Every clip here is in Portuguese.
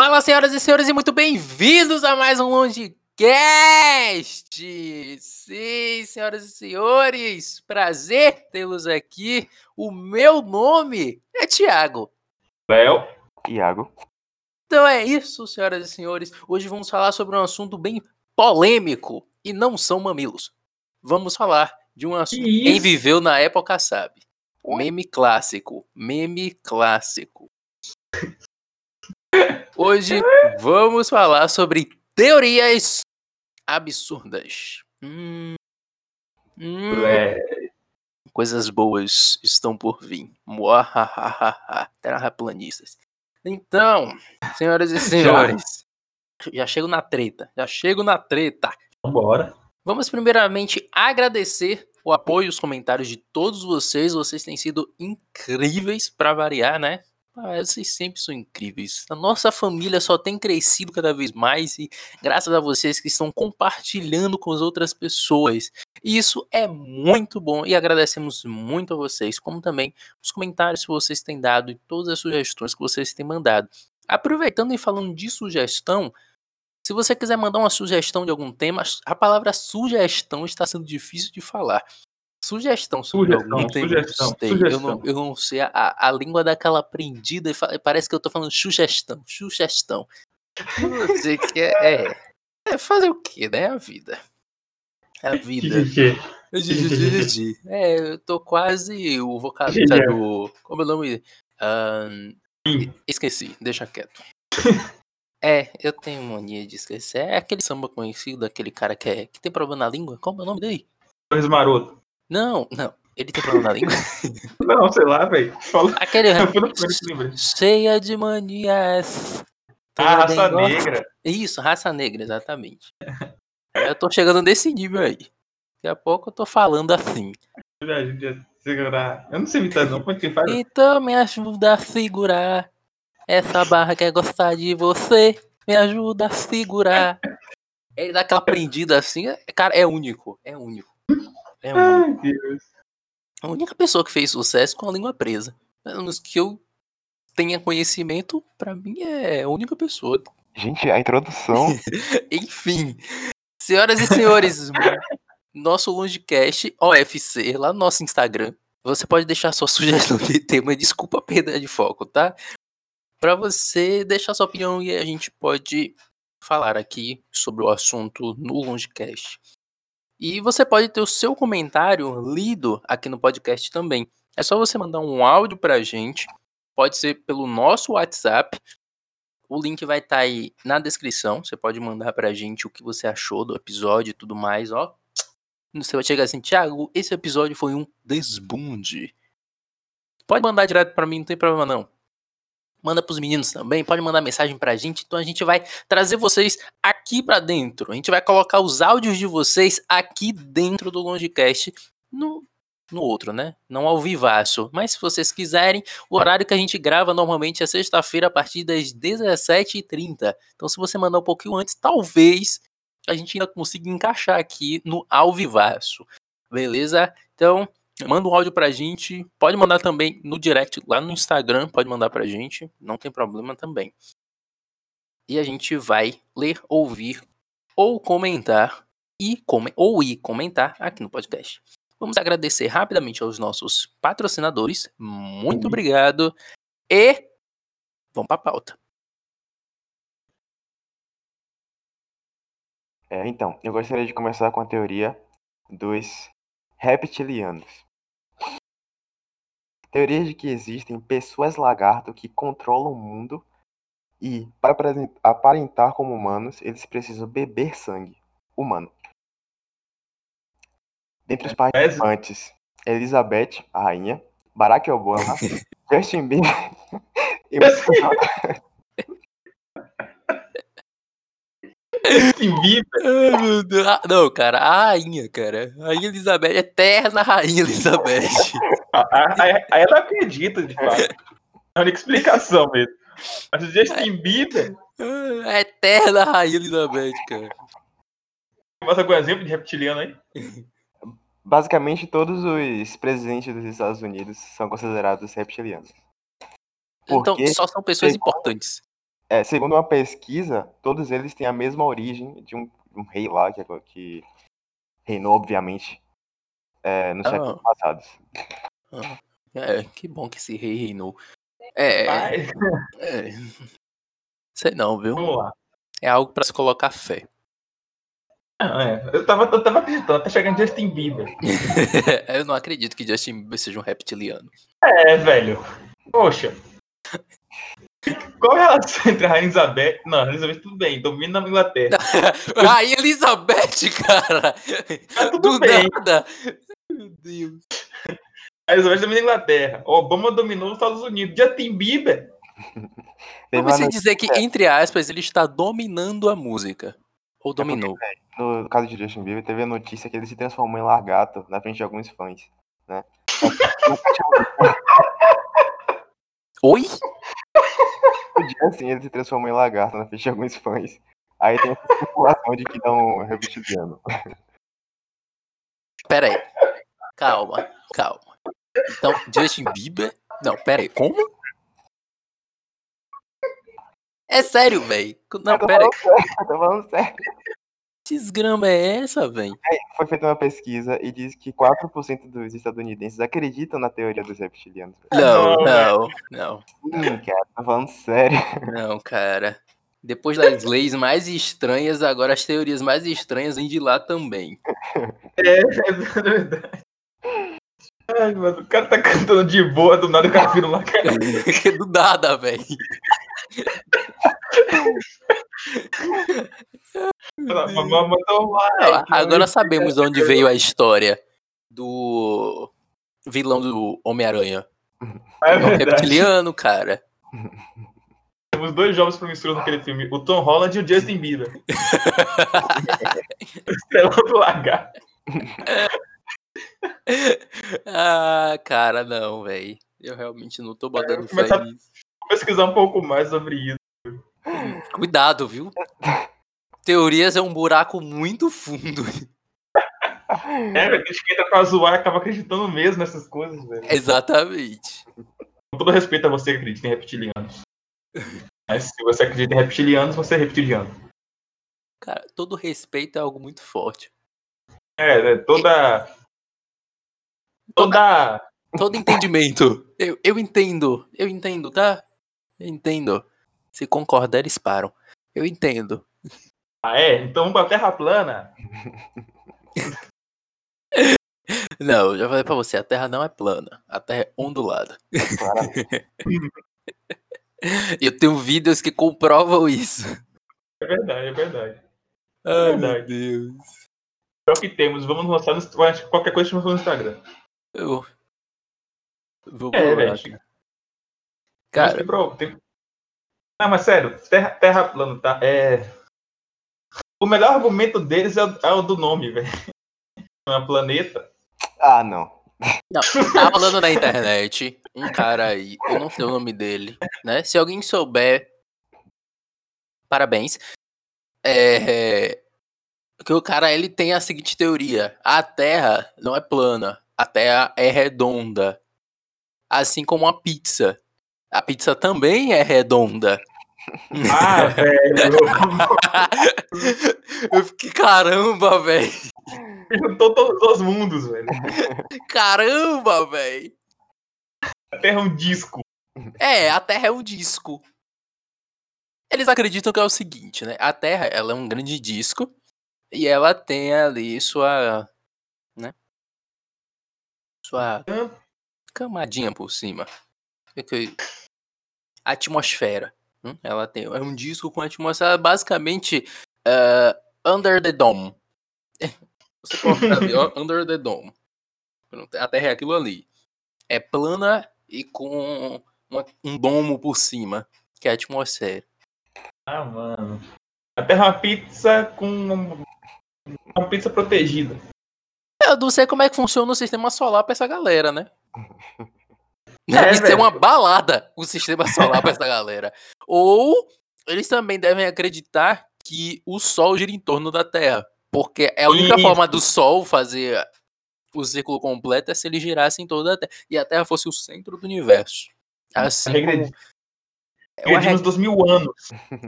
Fala, senhoras e senhores, e muito bem-vindos a mais um Longecast! Sim, senhoras e senhores, prazer tê-los aqui. O meu nome é Tiago. Léo. Iago. Então é isso, senhoras e senhores. Hoje vamos falar sobre um assunto bem polêmico e não são mamilos. Vamos falar de um assunto. Que Quem isso? viveu na época sabe. Meme clássico. Meme clássico. Hoje vamos falar sobre teorias absurdas. Hum, hum, É, coisas boas estão por vir. Terraplanistas. Então, senhoras e senhores, já chego na treta. Já chego na treta. vambora. Vamos primeiramente agradecer o apoio e os comentários de todos vocês. Vocês têm sido incríveis para variar, né? Ah, vocês sempre são incríveis. A nossa família só tem crescido cada vez mais e graças a vocês que estão compartilhando com as outras pessoas. Isso é muito bom e agradecemos muito a vocês, como também os comentários que vocês têm dado e todas as sugestões que vocês têm mandado. Aproveitando e falando de sugestão, se você quiser mandar uma sugestão de algum tema, a palavra sugestão está sendo difícil de falar. Sugestão sobre Sugestão, algum tema, sugestão, sei. Eu, não, sugestão. eu não sei a, a língua daquela aprendida e parece que eu tô falando sugestão, sugestão. Você quer. É, é fazer o que, né? A vida. A vida. É, eu tô quase o vocabulário. Como é o nome? Esqueci, deixa quieto. É, eu tenho mania de esquecer. É aquele samba conhecido, aquele cara que, é, que tem problema na língua. Como é o nome dele? Dois maroto. Não, não. Ele tem problema na língua. Não, sei lá, velho. Fala. Aquele. Cheia de manias. Ah, raça dengosa. negra. Isso, raça negra, exatamente. eu tô chegando nesse nível aí. Daqui a pouco eu tô falando assim. Me ajude a segurar. Eu não sei imitar, não. Como é que faz? Então me ajuda a segurar. Essa barra quer gostar de você. Me ajuda a segurar. Ele dá aquela prendida assim. Cara, é único. É único. É único. Ai, Deus. A única pessoa que fez sucesso com a língua presa. Pelo menos que eu tenha conhecimento, pra mim é a única pessoa. Gente, a introdução. Enfim. Senhoras e senhores, nosso Longecast OFC, lá no nosso Instagram. Você pode deixar sua sugestão de tema, desculpa a perda de foco, tá? Pra você deixar sua opinião e a gente pode falar aqui sobre o assunto no Longecast. E você pode ter o seu comentário lido aqui no podcast também. É só você mandar um áudio pra gente. Pode ser pelo nosso WhatsApp. O link vai estar aí na descrição. Você pode mandar pra gente o que você achou do episódio e tudo mais, ó. Você vai chegar assim, Thiago, esse episódio foi um desbunde. Pode mandar direto pra mim, não tem problema não. Manda pros meninos também, pode mandar mensagem pra gente. Então a gente vai trazer vocês aqui pra dentro. A gente vai colocar os áudios de vocês aqui dentro do Longecast no, no outro, né? Não ao vivaço. Mas se vocês quiserem, o horário que a gente grava normalmente é sexta-feira a partir das 17h30. Então, se você mandar um pouquinho antes, talvez a gente ainda consiga encaixar aqui no ao vivaço. Beleza? Então, manda um áudio pra gente. Pode mandar também no direct lá no Instagram. Pode mandar pra gente. Não tem problema também. E a gente vai ler, ouvir ou comentar e come, ou ir comentar aqui no podcast. Vamos agradecer rapidamente aos nossos patrocinadores. Muito obrigado. E vamos pra pauta. É, então, eu gostaria de começar com a teoria dos reptilianos. Teoria de que existem pessoas lagarto que controlam o mundo e, para aparentar como humanos, eles precisam beber sangue humano. Dentre os participantes, Elizabeth, a rainha, Barack Obama, Justin Bieber e Justin Bieber. Ai, meu Deus. Ah, Não, cara, a rainha, cara. A rainha Elizabeth, eterna rainha Elizabeth. Aí ela acredita, de fato. É a única explicação mesmo. Mas o Justin Bieber. A eterna rainha Elizabeth, cara. Mais algum exemplo de reptiliano aí? basicamente todos os presidentes dos Estados Unidos são considerados reptilianos. Então, Porque só são pessoas Sei. importantes. É, segundo uma pesquisa, todos eles têm a mesma origem de um, um rei lá que, que reinou, obviamente, é, nos Ah. séculos passados. Ah, É, que bom que esse rei reinou. É, Mas, é. Sei não, viu? vamos lá. É algo pra se colocar fé. Ah, é, Eu tava, eu tava acreditando, até chegar em Justin Bieber. Eu não acredito que Justin Bieber seja um reptiliano. É, velho. Poxa. Qual é a relação entre a Rainha Elizabeth? Não, a Rainha Elizabeth tudo bem, domina na Inglaterra. Ai, Elizabeth, cara! Tá tudo Do bem. nada! Meu Deus. A Elizabeth domina a Inglaterra. Obama dominou os Estados Unidos. Justin Bieber. Como você dizer que, entre aspas, ele está dominando a música? Ou dominou? no caso de Justin Bieber, teve a notícia que ele se transformou em largato na frente de alguns fãs, né? Oi? Dia assim, ele se transformou em lagarto na frente de alguns fãs. Aí tem essa especulação de que não é reptiliano. Pera aí. Calma, calma. Então, Justin Bieber? Não, pera aí. Como? É sério, velho. Não, pera aí. falando sério, eu tô falando sério. Que desgrama é essa, velho? Foi feita uma pesquisa e diz que 4% dos estadunidenses acreditam na teoria dos reptilianos. Não, Não, não, não, Sim, cara, tô falando sério. não, cara. Depois das leis mais estranhas, agora as teorias mais estranhas vêm de lá também. É, é verdade. Ai, mano, o cara tá cantando de boa, do nada o cara vira lá. cara. Do nada, velho. Agora sabemos onde veio a história do vilão do Homem-Aranha. É É um reptiliano, cara. Temos dois jovens promissores naquele filme, o Tom Holland e o Justin Bieber. Estrela do lagarto. ah, cara, não, velho. Eu realmente não tô botando vou fé nisso. Vou pesquisar um pouco mais sobre isso. Cuidado, viu? Teorias é um buraco muito fundo. É, velho, a gente que entra pra zoar e acaba acreditando mesmo nessas coisas, velho. Exatamente. Com todo respeito a você que acredita em reptilianos. Mas se você acredita em reptilianos, você é reptiliano. Cara, todo respeito é algo muito forte. É, né, toda. Toda. Todo entendimento. Eu, eu entendo. Eu entendo, tá? Eu entendo. Se concordar, eles param. Eu entendo. Ah, é? Então vamos pra Terra plana. Não, eu já falei pra você, a Terra não é plana. A Terra é ondulada. Eu tenho vídeos que comprovam isso. É verdade, é verdade. Ai, meu meu Deus. É o que temos. Vamos lançar no qualquer coisa no Instagram. Eu... Vou É, velho. cara. Mas pro- tem- Não, mas sério, terra, terra plana, tá? É. O melhor argumento deles é o, é o do nome, velho. Não é planeta. Ah, não. Não, tá rolando na internet um cara aí, eu não sei o nome dele, né? Se alguém souber, parabéns. É, que o cara ele tem a seguinte teoria: a Terra não é plana, a Terra é redonda, assim como a pizza. A pizza também é redonda. Ah, velho. Eu fiquei caramba, velho. Juntou todos os mundos, velho. Caramba, velho. A Terra é um disco. É, a Terra é um disco. Eles acreditam que é o seguinte, né? A Terra, ela é um grande disco e ela tem ali sua? Sua camadinha por cima. É Atmosfera. hum? Ela tem é um disco com atmosfera basicamente eh, under the dome. Você ali, ó, under the dome. A Terra é aquilo ali. É plana e com uma- um domo por cima, que é a atmosfera. Ah, mano. A Terra é uma pizza com um- uma pizza protegida. Eu não sei como é que funciona o sistema solar pra essa galera, né? Deve ser uma balada o sistema solar pra essa galera. Ou eles também devem acreditar que o Sol gira em torno da Terra. Porque é a única Isso. forma do Sol fazer o círculo completo é se ele girasse em torno da Terra. E a Terra fosse o centro do universo. Assim de- É Perdemos reg- dos mil anos.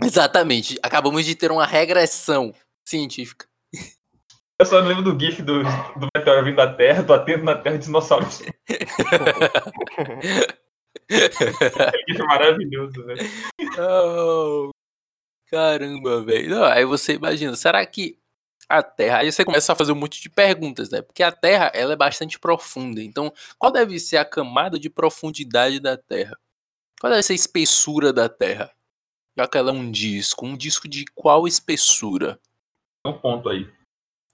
Exatamente. Acabamos de ter uma regressão científica. Eu só lembro do GIF do, do meteoro vindo da Terra, batendo na Terra de dinossauros. GIF é maravilhoso, velho. Oh, caramba, velho. Aí você imagina, será que a Terra. Aí você começa a fazer um monte de perguntas, né? Porque a Terra ela é bastante profunda. Então, qual deve ser a camada de profundidade da Terra? Qual deve ser a espessura da Terra? Já que ela é um disco. Um disco de qual espessura? Um ponto aí.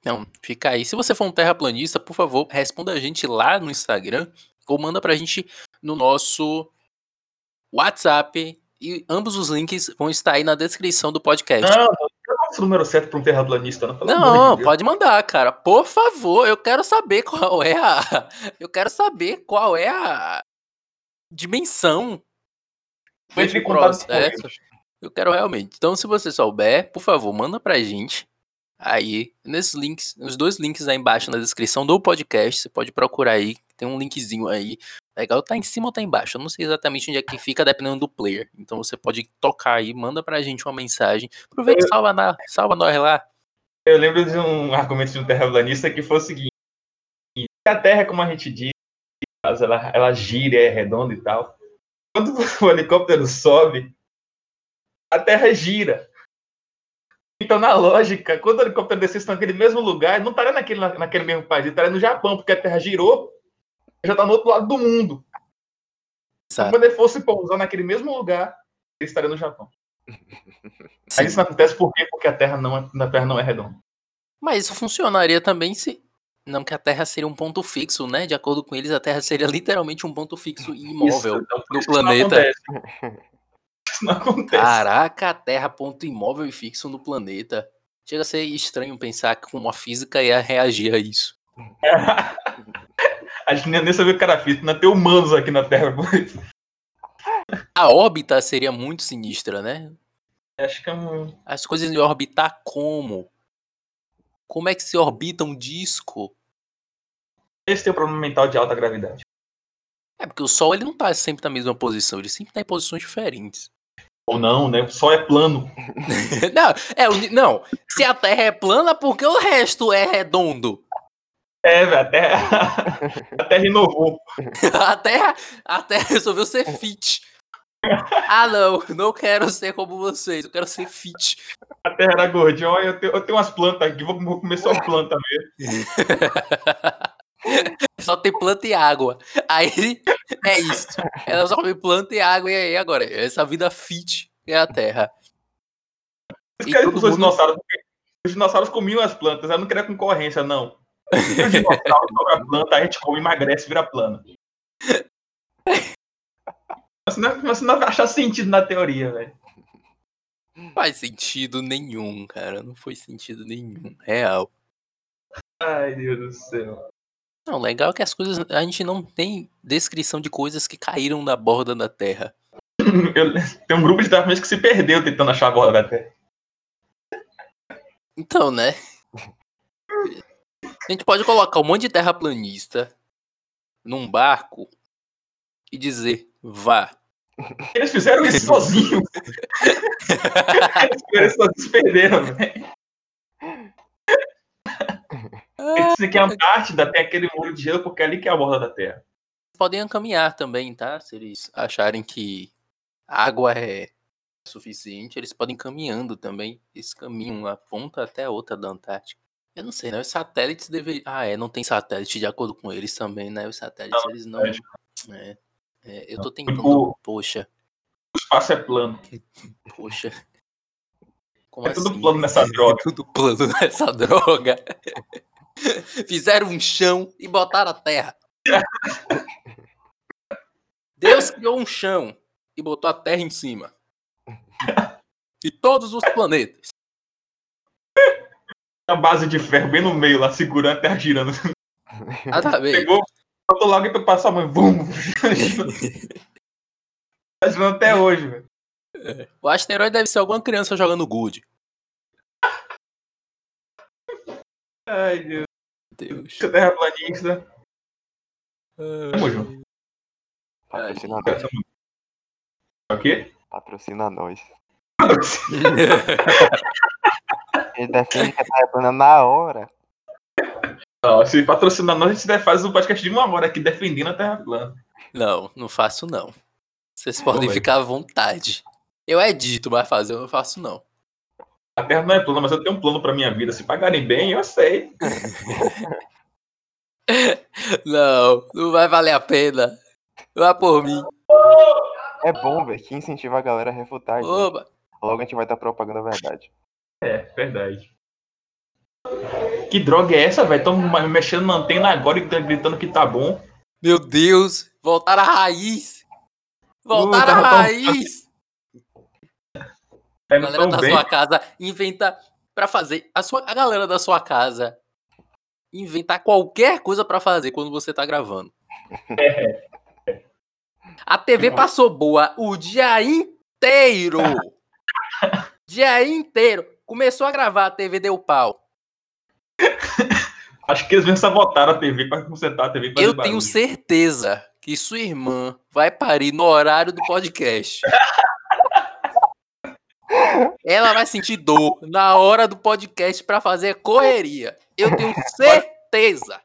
Não, fica aí. Se você for um terraplanista, por favor, responda a gente lá no Instagram ou manda pra gente no nosso WhatsApp. E ambos os links vão estar aí na descrição do podcast. Não, sou o número certo pra um terraplanista, não. Não, de pode mandar, cara. Por favor, eu quero saber qual é a. Eu quero saber qual é a dimensão com processo. eles. Eu quero realmente. Então, se você souber, por favor, manda pra gente. Aí, nesses links, os dois links aí embaixo na descrição do podcast, você pode procurar aí, tem um linkzinho aí. Legal, tá em cima ou tá embaixo? Eu não sei exatamente onde é que fica, dependendo do player. Então você pode tocar aí, manda pra gente uma mensagem. Aproveita e salva, na, salva nós lá. Eu lembro de um argumento de um terraplanista que foi o seguinte: a Terra, como a gente diz, ela, ela gira, é redonda e tal. Quando o helicóptero sobe, a Terra gira. Então, na lógica, quando o helicóptero descesse naquele mesmo lugar, não estaria naquele, naquele mesmo país, ele estaria no Japão, porque a Terra girou, já está no outro lado do mundo. Então, Exato. quando ele fosse pousar naquele mesmo lugar, ele estaria no Japão. Sim. Aí isso não acontece por quê? Porque a Terra não é, a terra não é redonda. Mas isso funcionaria também se. Não, que a Terra seria um ponto fixo, né? De acordo com eles, a Terra seria literalmente um ponto fixo e imóvel Isso, então, isso isso não planeta. Isso não acontece. Caraca, a Terra, ponto imóvel e fixo no planeta. Chega a ser estranho pensar que como a física ia reagir a isso. A gente nem sabia o que era físico, não tem humanos aqui na Terra. A órbita seria muito sinistra, né? Acho que é um. As coisas iam orbitar como? Como é que se orbita um disco? Esse tem o problema mental de alta gravidade. É porque o Sol ele não tá sempre na mesma posição, ele sempre tá em posições diferentes. Ou não, né? O Sol é plano. não, é, não, se a Terra é plana, por que o resto é redondo? É, velho, a Terra. A Terra inovou. A Terra, a Terra resolveu ser fit. Ah, não, não quero ser como vocês, eu quero ser fit. A Terra era gordinha. Olha, eu tenho, eu tenho umas plantas aqui, vou, vou comer só planta mesmo. Só tem planta e água. Aí é isso. Ela só come planta e água, e aí agora? Essa vida fit é a Terra. Os mundo- dinossauros. Os dinossauros comiam as plantas, ela não queria concorrência, não. Os dinossauros comem a planta, a gente come, emagrece, vira plana. Você não, você não vai achar sentido na teoria, velho. Não faz sentido nenhum, cara. Não foi sentido nenhum. Real. Ai, Deus do céu. Não, legal é que as coisas. A gente não tem descrição de coisas que caíram da borda da Terra. Eu, tem um grupo de terraplanistas que se perdeu tentando achar a borda da Terra. Então, né? A gente pode colocar um monte de terraplanista num barco e dizer, vá. Eles fizeram isso sozinhos. Eles sozinhos se perderam, velho. Eles dizem que a Antártida tem aquele muro de gelo porque é ali que é a borda da Terra. podem caminhar também, tá? Se eles acharem que água é suficiente, eles podem ir caminhando também. Eles caminham uma ponta até a outra da Antártica. Eu não sei, né? Os satélites deveriam. Ah, é, não tem satélite de acordo com eles também, né? Os satélites, eles não. É, é, eu tô tentando. Tipo- Poxa, O espaço é plano. poxa. Como É tudo assim? plano nessa droga. tudo plano nessa droga. Fizeram um chão e botaram a terra. Deus criou um chão e botou a terra em cima. E todos os planetas. A base de ferro bem no meio lá, segurando a Terra girando. Nada a ver. Pegou, botou logo e tu passou a mão. Vum. Tá girando até hoje, velho. O asteroide deve ser alguma criança jogando good. Ai, Deus. Deus. Seu terraplanista. Tamo junto. Patrocinador. O quê? Patrocina nós. Ele defende que a Terra é plana na hora. Ó, se patrocinar nós, a gente faz um podcast de uma hora aqui defendendo a Terra plana. Não, não faço não. Vocês podem Ué. ficar à vontade. Eu edito, mas fazer eu não faço não. A Terra não é plana, mas eu tenho um plano pra minha vida. Se pagarem bem, eu sei. Não, não vai valer a pena. Vá por mim. É bom, velho, que incentiva a galera a refutar. gente. Oba. Logo a gente vai estar propagando a verdade. É, verdade. Que droga é essa, velho? Tão ma- mexendo na antena agora e tá gritando que tá bom. Meu Deus, voltar à raiz. Voltar Uh, à tão- raiz. Tá A indo galera da bem. sua casa inventa pra fazer. A, sua, a galera da sua casa inventar qualquer coisa pra fazer quando você tá gravando. A TV passou boa o dia inteiro. dia inteiro. Começou a gravar, a TV deu pau. Acho que eles mesmo sabotaram a TV pra consertar a TV. Eu tenho certeza que sua irmã vai parir no horário do podcast. Ela vai sentir dor na hora do podcast pra fazer correria. Eu tenho certeza.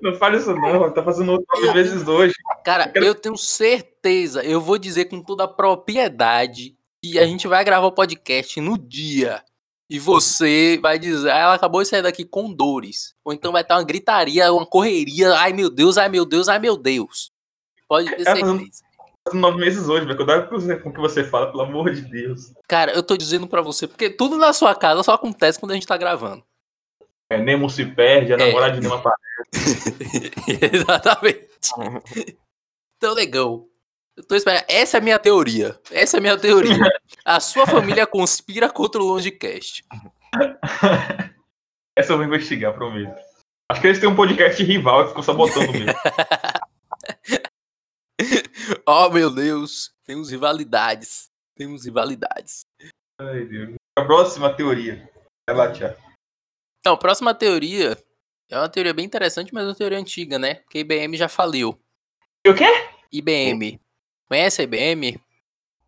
Não fale isso não, tá fazendo nove vezes hoje. Cara, eu tenho certeza. Eu vou dizer com toda a propriedade que a gente vai gravar o podcast no dia. E você vai dizer, ah, ela acabou de sair daqui com dores. Ou então vai estar uma gritaria, uma correria. Ai meu Deus, ai meu Deus, ai meu Deus. Pode ter certeza. Nove meses hoje, velho. Cuidado com o que você fala, pelo amor de Deus. Cara, eu tô dizendo pra você, porque tudo na sua casa só acontece quando a gente tá gravando. É, Nemo se perde, a É. namorada de Nemo aparece. Exatamente. Então, legal. Eu tô esperando. Essa é a minha teoria. Essa é a minha teoria. A sua família conspira contra o Longecast. Essa eu vou investigar, prometo. Acho que eles têm um podcast rival e ficou sabotando mesmo. Oh, meu Deus. Temos rivalidades. Temos rivalidades. Ai, Deus. A próxima teoria. Vai lá, Thiago. Então, próxima teoria é uma teoria bem interessante, mas é uma teoria antiga, né? Porque a IBM já faliu. E o quê? IBM. Conhece a IBM?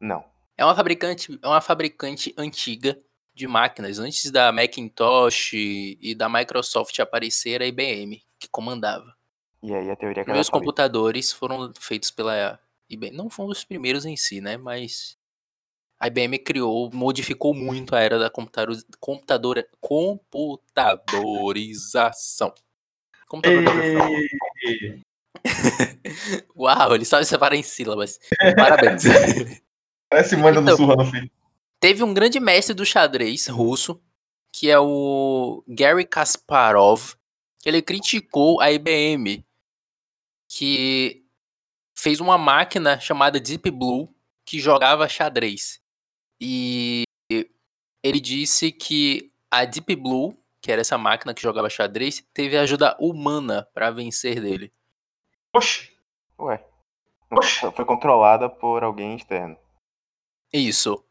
Não. É uma fabricante, é uma fabricante antiga de máquinas. Antes da Macintosh e da Microsoft aparecer, a IBM que comandava. E aí a teoria Os que falou. computadores foram feitos pela IBM. Não foram os primeiros em si, né? Mas a IBM criou, modificou muito a era da computador, computadora, computadorização. Computadorização. Ei, Uau, ele sabe separar em sílabas. Parabéns. Parece manda Então. no surra. Teve um grande mestre do xadrez russo, que é o Gary Kasparov, que ele criticou a IBM, que fez uma máquina chamada Deep Blue que jogava xadrez. E ele disse que a Deep Blue, que era essa máquina que jogava xadrez, teve ajuda humana para vencer dele. Oxe, Ué. Oxi. foi- controlada por alguém externo. Isso.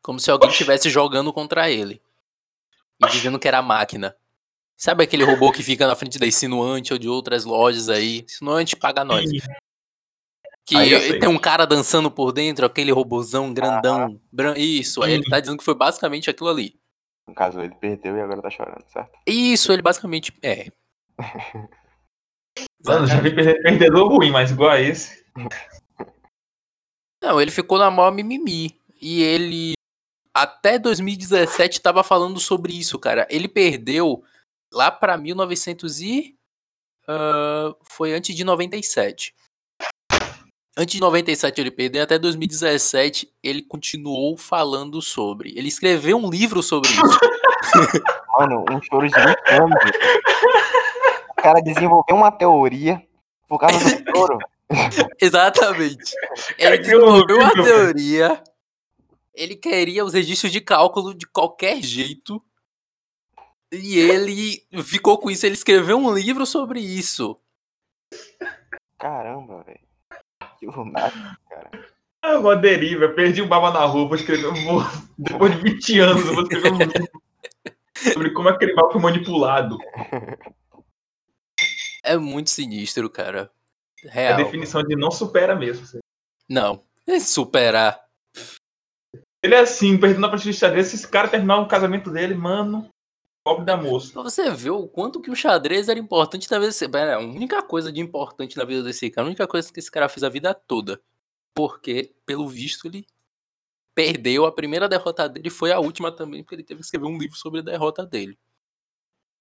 Como se alguém Oxi. estivesse jogando contra ele. E dizendo que era a máquina. Sabe aquele robô que fica na frente da Insinuante ou de outras lojas aí? Insinuante paga nós. Que Aí tem um cara dançando por dentro, aquele robôzão grandão. bran- Isso, aí ele tá dizendo que foi basicamente aquilo ali. No caso, ele perdeu e agora tá chorando, certo? Isso, ele basicamente. É. Mano, já vi perder- perdedor ruim, mas igual a esse. Não, ele ficou na maior mimimi. E ele, até 2017, tava falando sobre isso, cara. Ele perdeu lá pra 1900 e... ah, foi antes de 97. Antes de 97 ele perdeu, até 2017 ele continuou falando sobre. Ele escreveu um livro sobre isso. Mano, um choro de 20 anos. O cara desenvolveu uma teoria por causa do choro. Exatamente. Ele horrível, desenvolveu uma teoria. Ele queria os registros de cálculo de qualquer jeito. E ele ficou com isso. Ele escreveu um livro sobre isso. Caramba, velho. Que lunático, cara. Ah, uma deriva. Perdi o baba na rua, vou escrever. Vou, depois de 20 anos, eu vou escrever um livro sobre como aquele baba foi manipulado. É muito sinistro, cara. É a Real. definição de não supera mesmo. assim. Não. É Superar. Ele é assim, perdendo a partida de xadrez, se esse cara terminar o casamento dele, mano, pobre da moça. Pra você ver o quanto que o xadrez era importante na vida desse cara. A única coisa de importante na vida desse cara, a única coisa que esse cara fez a vida toda. Porque, pelo visto, ele perdeu. A primeira derrota dele foi a última também, porque ele teve que escrever um livro sobre a derrota dele.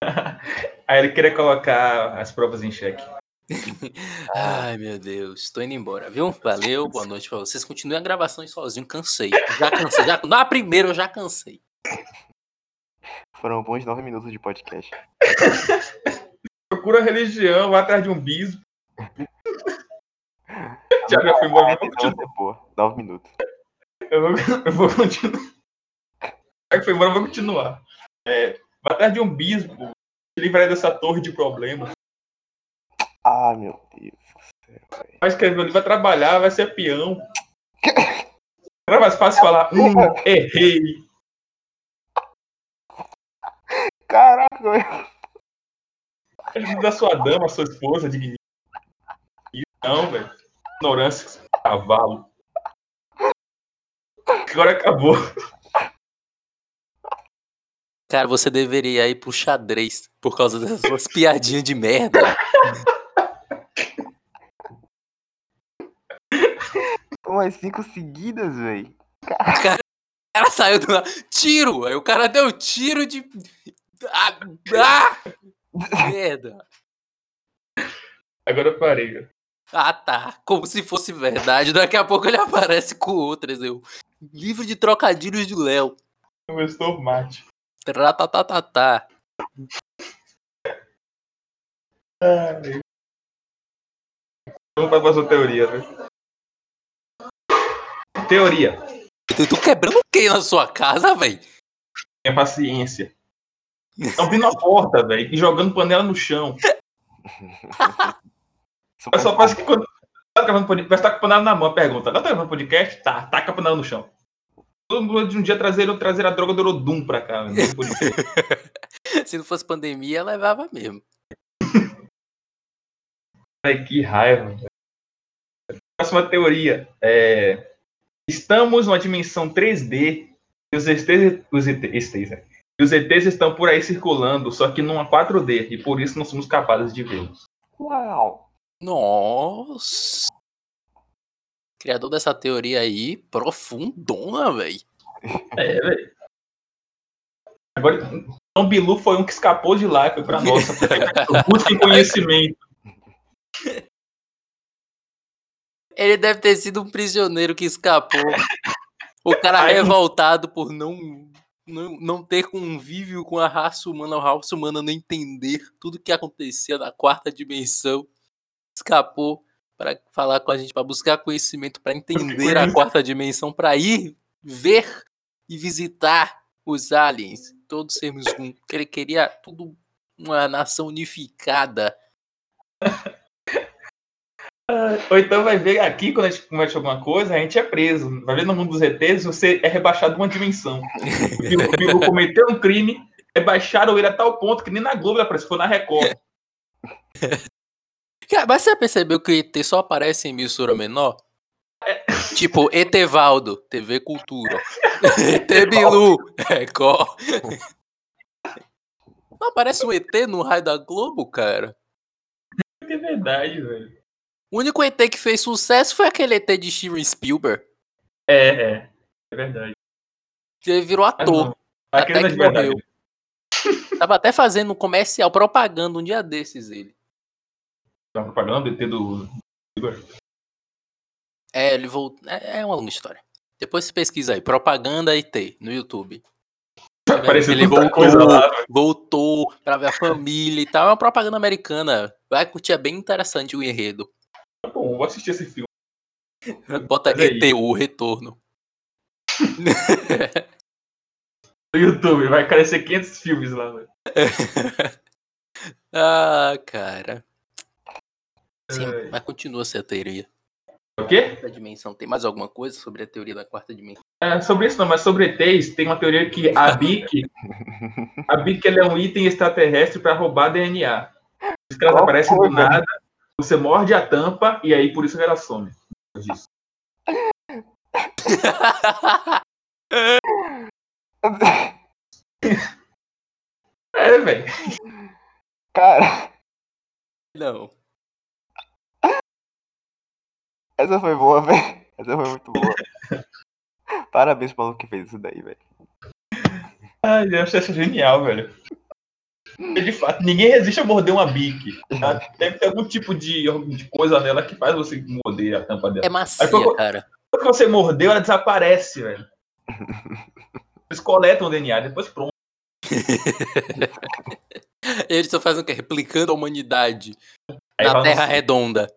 Aí ele queria colocar as provas em xeque. Ai, meu Deus. Tô indo embora, viu? Valeu, boa noite pra vocês. Continuem a gravação sozinho, cansei. Já cansei. Já... Na primeira eu já cansei. Foram bons nove minutos de podcast. Procura religião, vai atrás de um bispo. Já já foi embora, é. Nove minutos. Eu vou, eu vou continuar. Já que foi embora, eu vou continuar. É, vai atrás de um bispo. Se livrar dessa torre de problemas. Ah, meu Deus do céu. Vai escrever livro, vai trabalhar, vai ser peão. Não é mais fácil falar, hum, errei. Caraca, velho. Ajuda da sua dama, sua esposa, digníssima. Não, velho. Ignorância, cavalo. Agora acabou. Cara, você deveria ir pro xadrez por causa dessas suas piadinhas de merda. Umas cinco seguidas, velho. O cara saiu do. Tiro! Aí o cara deu tiro de. Ah! ah! Merda. Agora eu parei. Ah, tá. Como se fosse verdade. Daqui a pouco ele aparece com outras. Eu. Livro de trocadilhos de Léo. Começou mate. Tratatatá. Ai. Vamos para a sua teoria, né? Teoria. Eu tô quebrando o que na sua casa, velho? Tenha paciência. Abrindo a porta, velho, e jogando panela no chão. Mas só parece que quando tá gravando podcast, vai estar com a panela na mão. Pergunta: tá gravando podcast? Tá, taca a panela no chão. Todo mundo de um dia trazer, trazer a droga do Rodum pra cá. Né? Se não fosse pandemia, levava mesmo. Ai, que raiva. Próxima teoria. É... Estamos numa dimensão 3D e os ETs, os ETs, né? E os ETs estão por aí circulando, só que numa 4D, e por isso não somos capazes de vê-los. Uau. Nossa. Criador dessa teoria aí, profundona, velho. É, velho. Agora, então Bilu foi um que escapou de lá, foi pra nossa. Busquem conhecimento. Ele deve ter sido um prisioneiro que escapou. O cara revoltado por não, não, não ter convívio com a raça humana, a raça humana não entender tudo que acontecia na quarta dimensão. Escapou para falar com a gente, para buscar conhecimento, para entender a quarta dimensão, para ir ver e visitar os aliens, todos sermos um. Ele queria tudo uma nação unificada. Ou então vai ver aqui, quando a gente comete alguma coisa, a gente é preso. Vai ver no mundo dos ETs, você é rebaixado uma dimensão. O cometeu um crime, rebaixaram ele a tal ponto que nem na Globo ele apareceu, foi na Record. Cara, mas você percebeu que ET só aparece em emissora menor? Tipo, Etevaldo, TV Cultura. ET Bilu, Record. Não aparece um ET no raio da Globo, cara? É verdade, velho. O único ET que fez sucesso foi aquele ET de Steven Spielberg. É, é. É verdade. Que ele virou Mas ator. não, Até é que morreu. Tava até fazendo comercial, propaganda um dia desses ele. Tá propaganda ET do. É, ele voltou. É, é uma longa história. Depois você pesquisa aí, propaganda ET no YouTube. Apareceu ele voltou, coisa lá, velho. voltou pra ver a família e tal. É uma propaganda americana. Vai curtir, é bem interessante o enredo. Tá bom, vou assistir esse filme. Bota Olha aí. ET, o retorno. No YouTube, vai aparecer 500 filmes lá, velho. ah, cara. Sim, Ai. mas continua essa teoria. O quê? Quarta dimensão. Tem mais alguma coisa sobre a teoria da quarta dimensão? É, sobre isso não, mas sobre ETs, tem uma teoria que a BIC, a BIC ela é um item extraterrestre para roubar DNA. Os caras aparecem do nada, você morde a tampa e aí por isso ela some. Disso. É, velho. Cara, Não. essa foi boa, velho. Essa foi muito boa. Parabéns pro maluco que fez isso daí, velho. Ai, eu achei isso genial, velho. De fato, ninguém resiste a morder uma bique. tá? Deve ter algum tipo de, de coisa nela que faz você morder a tampa dela. É macia, Aí foi- cara. Depois que você mordeu, ela desaparece, velho. Eles coletam o DNA, depois pronto. Eles só fazem o quê? Replicando a humanidade Aí na Terra "Nossa, redonda.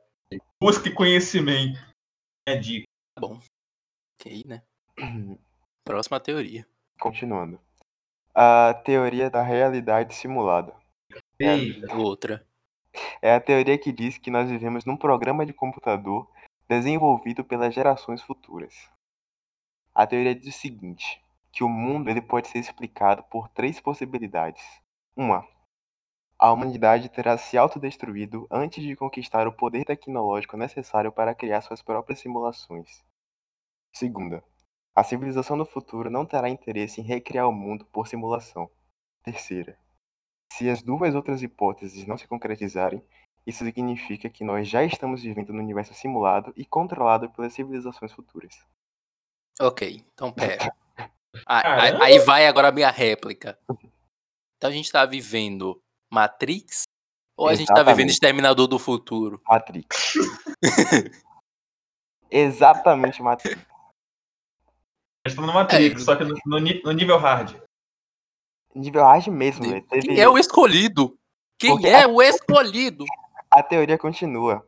Busque conhecimento. É dica. Ok, né? Próxima teoria. Continuando. A teoria da realidade simulada. Eita. Outra. É a teoria que diz que nós vivemos num programa de computador desenvolvido pelas gerações futuras. A teoria diz o seguinte, que o mundo ele pode ser explicado por três possibilidades. Uma, a humanidade terá se autodestruído antes de conquistar o poder tecnológico necessário para criar suas próprias simulações. Segunda, a civilização do futuro não terá interesse em recriar o mundo por simulação. Terceira, se as duas outras hipóteses não se concretizarem, isso significa que nós já estamos vivendo no universo simulado e controlado pelas civilizações futuras. Ok, então pera. Aí, aí vai agora a minha réplica. Então a gente tá vivendo Matrix ou a gente tá vivendo. Exterminador do Futuro? Matrix. Exatamente Matrix. Nós estamos no Matrix, É. só que no, no no nível hard. Nível hard mesmo, velho. Teve... Quem é o escolhido? Quem Porque- é o escolhido? A teoria continua.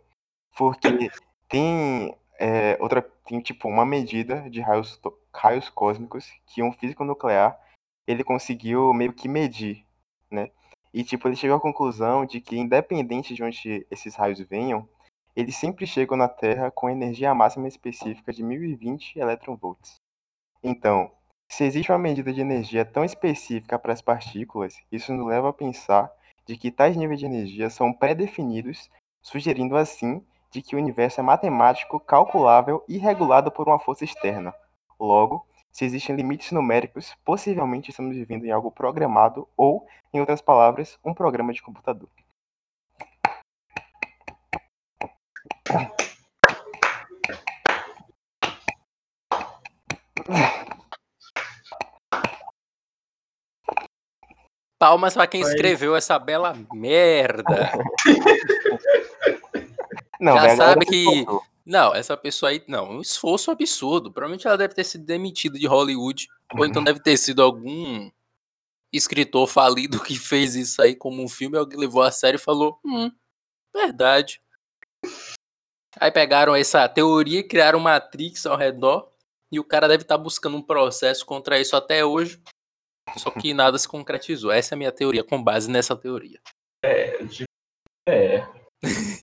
Porque tem é, outra. Tem tipo uma medida de raios, raios cósmicos que um físico nuclear ele conseguiu meio que medir, né? E tipo, ele chegou à conclusão de que independente de onde esses raios venham, eles sempre chegam na Terra com energia máxima específica de 1020 eletronvolts. Então, se existe uma medida de energia tão específica para as partículas, isso nos leva a pensar de que tais níveis de energia são pré-definidos, sugerindo assim de que o universo é matemático, calculável e regulado por uma força externa. Logo, se existem limites numéricos, possivelmente estamos vivendo em algo programado ou, em outras palavras, um programa de computador. Palmas pra quem Foi. escreveu essa bela merda. Não, Já sabe que-. Não, essa pessoa aí, não, um esforço absurdo. Provavelmente ela deve ter sido demitida de Hollywood. Ou então deve ter sido algum escritor falido que fez isso aí como um filme. Alguém levou a sério e falou: Hum, verdade. Aí pegaram essa teoria e criaram Matrix ao redor. E o cara deve estar buscando um processo contra isso até hoje. Só que nada se concretizou. Essa é a minha teoria, com base nessa teoria. É, tipo, é.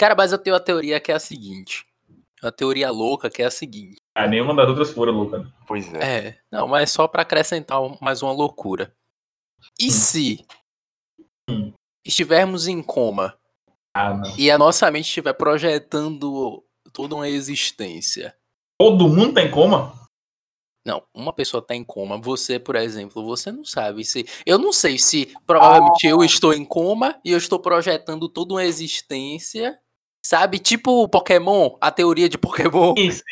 Cara, mas eu tenho uma teoria que é a seguinte. Uma teoria louca que é a seguinte. Ah, nenhuma das outras foram, Luca. Pois é. É, não, mas só pra acrescentar mais uma loucura. E se Hum. estivermos em coma Ah, e a nossa mente estiver projetando toda uma existência? Todo mundo tá em coma? Não, uma pessoa tá em coma. Você, por exemplo, você não sabe se. Eu não sei se provavelmente eu estou em coma e eu estou projetando toda uma existência. Sabe? Tipo Pokémon, a teoria de Pokémon. Sim, sim.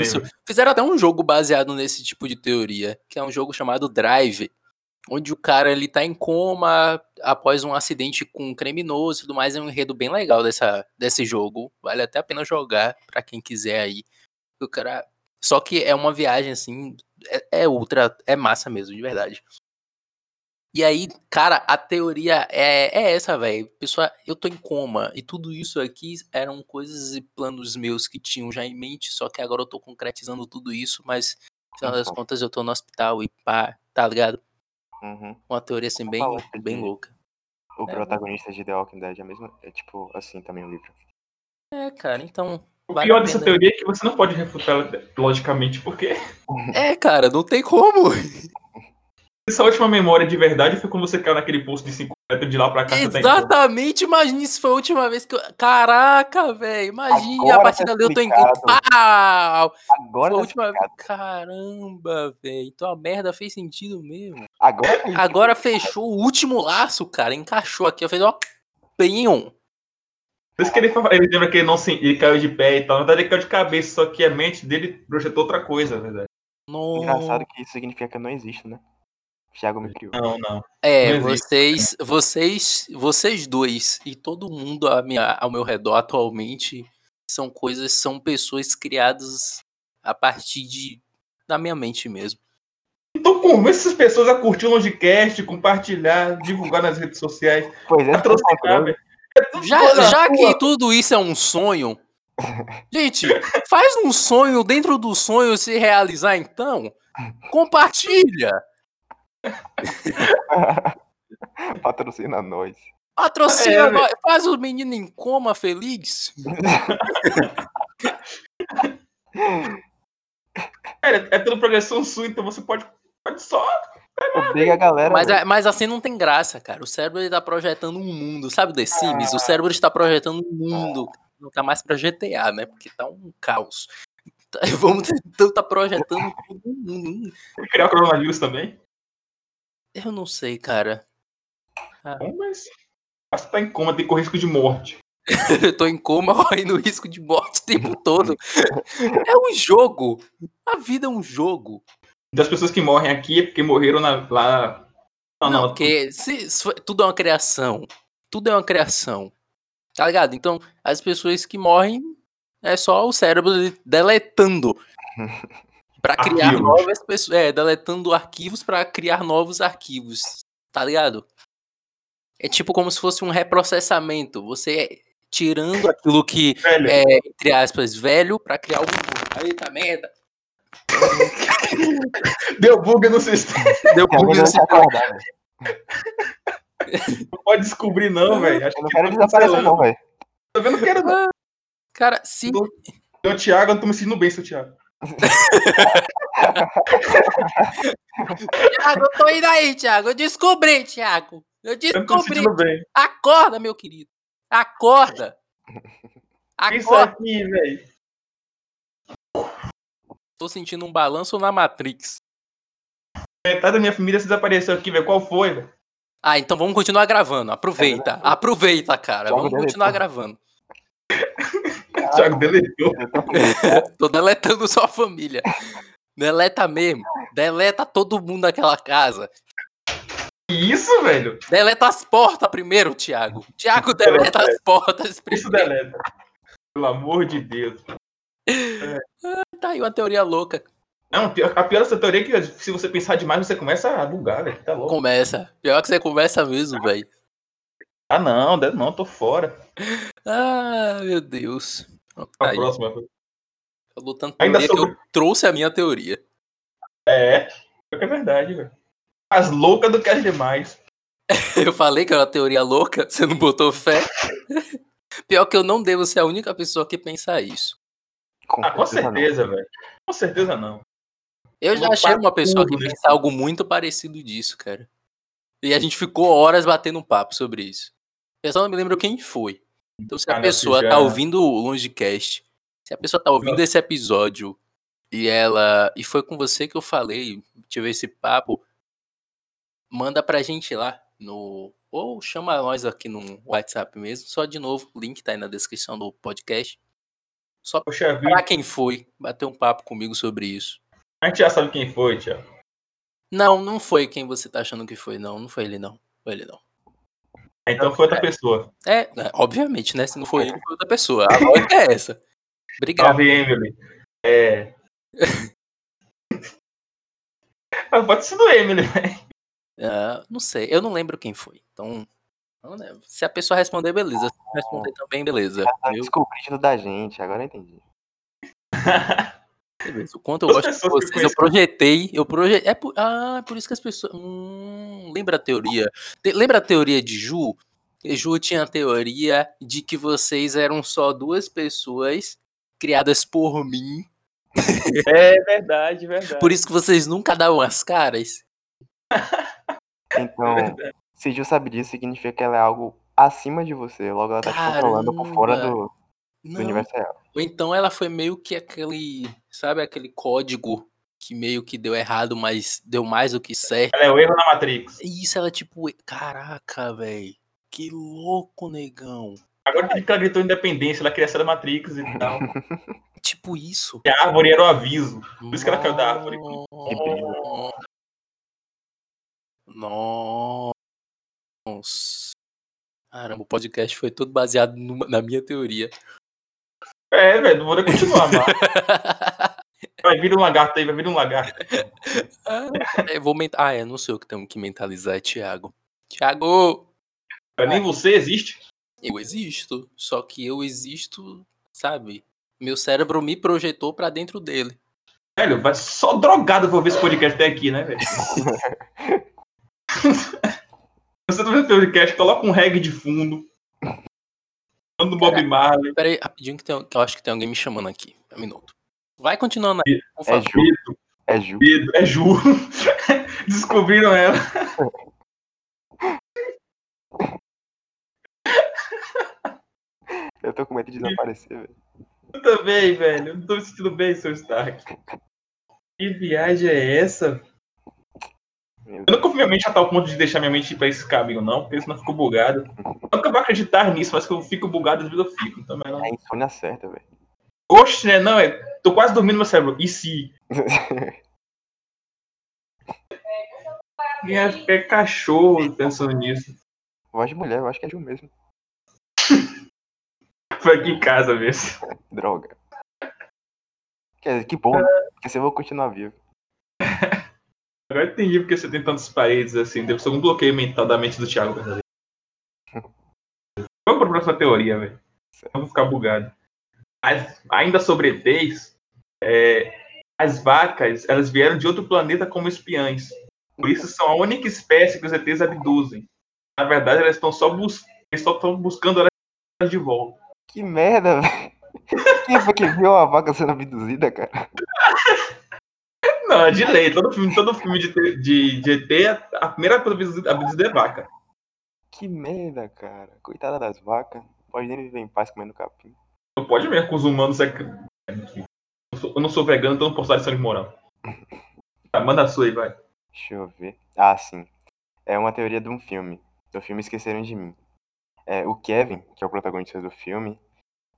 Isso. Fizeram até um jogo baseado nesse tipo de teoria, que é um jogo chamado Drive, onde o cara ele tá em coma após um acidente com um criminoso e tudo mais. É um enredo bem legal dessa, desse jogo. Vale até a pena jogar pra quem quiser aí. O cara. Só que é uma viagem assim, é, é ultra, é massa mesmo, de verdade. E aí, cara, a teoria é, é essa, velho. Pessoal, eu tô em coma. E tudo isso aqui eram coisas e planos meus que tinham já em mente. Só que agora eu tô concretizando tudo isso. Mas, no final das Então. contas, eu tô no hospital e pá, tá ligado? Uhum. Uma teoria assim, bem, bem louca. O É. protagonista de The Walking Dead é mesmo. É tipo assim também o livro. É, cara, então. O vale pior a dessa pena. teoria é que você não pode refutá-la logicamente, porque É, cara, não tem como. Essa última memória de verdade foi quando você caiu naquele posto de 5 metros de lá pra cá. tá. Exatamente, imagina se foi a última vez que eu. Caraca, velho, imagina a Agora partir tá dali eu tô em. Pau! Agora, Foi a tá última vez. Caramba, velho. Então a merda fez sentido mesmo. Agora a Agora fechou o último laço, cara. Encaixou aqui. Eu fiz, ó. Penhon. Por isso que ele, ele lembra que ele não se, ele caiu de pé e tal. Na verdade, ele caiu de cabeça, só que a mente dele projetou outra coisa, na verdade. Engraçado que isso significa que eu não existo, né? O Thiago me criou. Não, não. É, Não vocês, vocês, vocês dois e todo mundo à minha- ao meu redor atualmente são coisas, são pessoas criadas a partir de da minha mente mesmo. Então convence essas pessoas a curtir o Longecast, compartilhar, divulgar nas redes sociais. Pois é, Patrocinar, controle. velho. É Já, já que tudo isso é um sonho, gente, faz um sonho dentro do sonho se realizar então. Compartilha, patrocina nós. patrocina, É, nós, faz o menino em coma feliz. Cara, é tudo progressão sua, então você pode, pode só. Obriga a galera. Mas, velho. a- mas assim não tem graça, cara. O cérebro ele tá projetando um mundo, sabe The Sims? O cérebro está projetando um mundo. Não tá mais pra GTA, né? Porque tá um caos. Tá- Vamos então tá projetando todo mundo. Criar o coronavírus também. Eu não sei, cara. Bom, mas. Mas tá em coma, tem com risco de morte. Eu tô em coma, correndo risco de morte o tempo todo. É um jogo. A vida é um jogo. Das pessoas que morrem aqui é porque morreram na- lá. Não, Não, não. porque se, se tudo é uma criação. Tudo é uma criação. Tá ligado? Então, as pessoas que morrem é só o cérebro deletando. Pra criar Arquivos. novas pessoas. É, deletando arquivos pra criar novos arquivos. Tá ligado? É tipo como se fosse um reprocessamento. Você tirando aquilo que Velho, é, entre aspas, velho pra criar algo novo. Eita merda. deu bug no sistema. Deu bug não no velho. Não pode descobrir, não, velho. Acho Eu não que quero tá desaparecer, não, velho. Tá vendo que era. Não, Cara, se Seu Thiago, eu não tô me sentindo bem, seu Thiago. Thiago, eu tô indo aí, Thiago. Eu descobri, Thiago. Eu Eu descobri. bem. Acorda, meu querido. Acorda. Isso Acorda. aqui, velho. Tô sentindo um balanço na Matrix. Metade da minha família se desapareceu aqui, velho. Qual foi, velho? Ah, então vamos continuar gravando. Aproveita. Aproveita, cara. Vamos deletou. continuar gravando. Thiago deletou. Eu tô deletando sua família. Deleta mesmo. Deleta todo mundo daquela casa. Que Isso, velho. Deleta as portas primeiro, Thiago. Thiago, deleta as portas Isso primeiro. deleta. Pelo amor de Deus. Tá aí uma teoria louca. Não, a pior dessa teoria é que se você pensar demais, você começa a bugar, velho. Tá louco. Começa. Pior que você começa mesmo, velho. Ah, não, não, tô fora. Ah, meu Deus. Tá A aí. próxima. Falou tanto Ainda teoria que sobre- eu trouxe a minha teoria. É, é verdade, velho. As loucas do que as demais. Eu falei que era uma teoria louca, você não botou fé. Pior que eu não devo ser a única pessoa que pensa isso. Com Ah, com certeza velho. Com certeza não. Eu já achei uma pessoa que né? pensa algo muito parecido disso, cara. E a gente ficou horas batendo um papo sobre isso. Eu só não me lembro quem foi. Então, se a Ah, pessoa tá ouvindo o Longecast, se a pessoa tá ouvindo esse episódio e ela. E foi com você que eu falei, tive esse papo, manda pra gente lá no. Ou chama nós aqui no WhatsApp mesmo. Só de novo, o link tá aí na descrição do podcast. Só Poxa vida, pra quem foi bater um papo comigo sobre isso. a gente já sabe quem foi, Thiago. Não, não foi quem você tá achando que foi, não. Não foi ele, não. Foi ele, não. Então foi outra pessoa. É, é, obviamente, né? Se não foi ele, foi outra pessoa. A lógica é essa. Obrigado. Salve, Emily. É. Ah, Pode ser do Emily, velho. Ah, não sei, eu não lembro quem foi. Então. Se a pessoa responder, beleza. Se não responder também, beleza. Tá Eu, descobrindo da gente, agora eu entendi. beleza. O quanto eu As gosto de vocês, eu projetei. Eu projetei. É por, ah, é por isso que as pessoas. Hum, lembra a teoria? Te- Lembra a teoria de Ju? Ju tinha a teoria de que vocês eram só duas pessoas criadas por mim. É verdade, verdade. Por isso que vocês nunca davam as caras. Então, se Ju sabe disso, significa que ela é algo acima de você. Logo, ela tá te controlando por fora Caramba! do, do universo real. Ou então ela foi meio que aquele, sabe, aquele código que meio que deu errado, mas deu mais do que certo. Ela é o erro na Matrix. E isso ela tipo, caraca, velho. Que louco, negão. Agora que ela gritou independência, ela queria ser da Matrix e tal. Tipo isso. E a árvore era o aviso. Por isso que ela caiu da árvore. Que brilho. Nossa. Caramba, o podcast foi todo baseado numa- na minha teoria. É, velho, não vou nem continuar, mano. Vai vir um lagarto aí, vai vir um lagarto. Eu vou ment... Ah, é, não sei eu que tenho que mentalizar, é Thiago. Thiago! Nem você existe. Eu existo, só que eu existo, sabe? Meu cérebro me projetou pra dentro dele. Velho, vai só drogado pra ouvir esse podcast até aqui, né, velho? Você tá vendo o podcast, coloca um reggae de fundo. Falando do Bob Marley. Pera aí, rapidinho que, tem, que eu acho que tem alguém me chamando aqui. Um minuto. Vai continuando aí, É favor. Ju. É Ju. Pedro, é Ju. Descobriram ela. Eu tô com medo de desaparecer, velho. Eu também, velho. Eu não tô me sentindo bem, seu Stark. Que viagem é essa? Eu nunca fui minha mente a tal ponto de deixar minha mente ir pra esse caminho, não, porque senão eu fico bugado. Eu nunca vou acreditar nisso, mas que eu fico bugado, às vezes eu fico. Então, não. É insônia certa, velho. Oxe, né? Não, é. Tô quase dormindo meu cérebro. E se? É, é cachorro pensando nisso. Voz de mulher, eu acho que é Ju mesmo. Foi aqui em casa mesmo. Droga. Quer dizer, que bom, né? Porque você vai continuar vivo. Agora entendi porque você tem tantas paredes assim. Deve ser algum bloqueio mental da mente do Thiago verdadeiro. Vamos pra próxima teoria, velho. Vamos ficar bugado. As- ainda sobre ETs, é, as vacas, elas vieram de outro planeta como espiãs. Por isso são a única espécie que os ETs abduzem. Na verdade, elas estão só, bus só estão buscando elas de volta. Que merda, velho. Quem foi que viu a vaca sendo abduzida, cara? Não, é de lei. Todo filme, todo filme de, de, de ET, a primeira coisa abduzida abduzida é vaca. Que merda, cara. Coitada das vacas. Pode nem viver em paz comendo capim. Não pode mesmo com os humanos. É... Eu, sou, eu não sou vegano, então não posso dar lição de moral. Tá, manda a sua aí, vai. Deixa eu ver. Ah, sim. É uma teoria de um filme. Do filme Esqueceram de Mim. É, o Kevin, que é o protagonista do filme,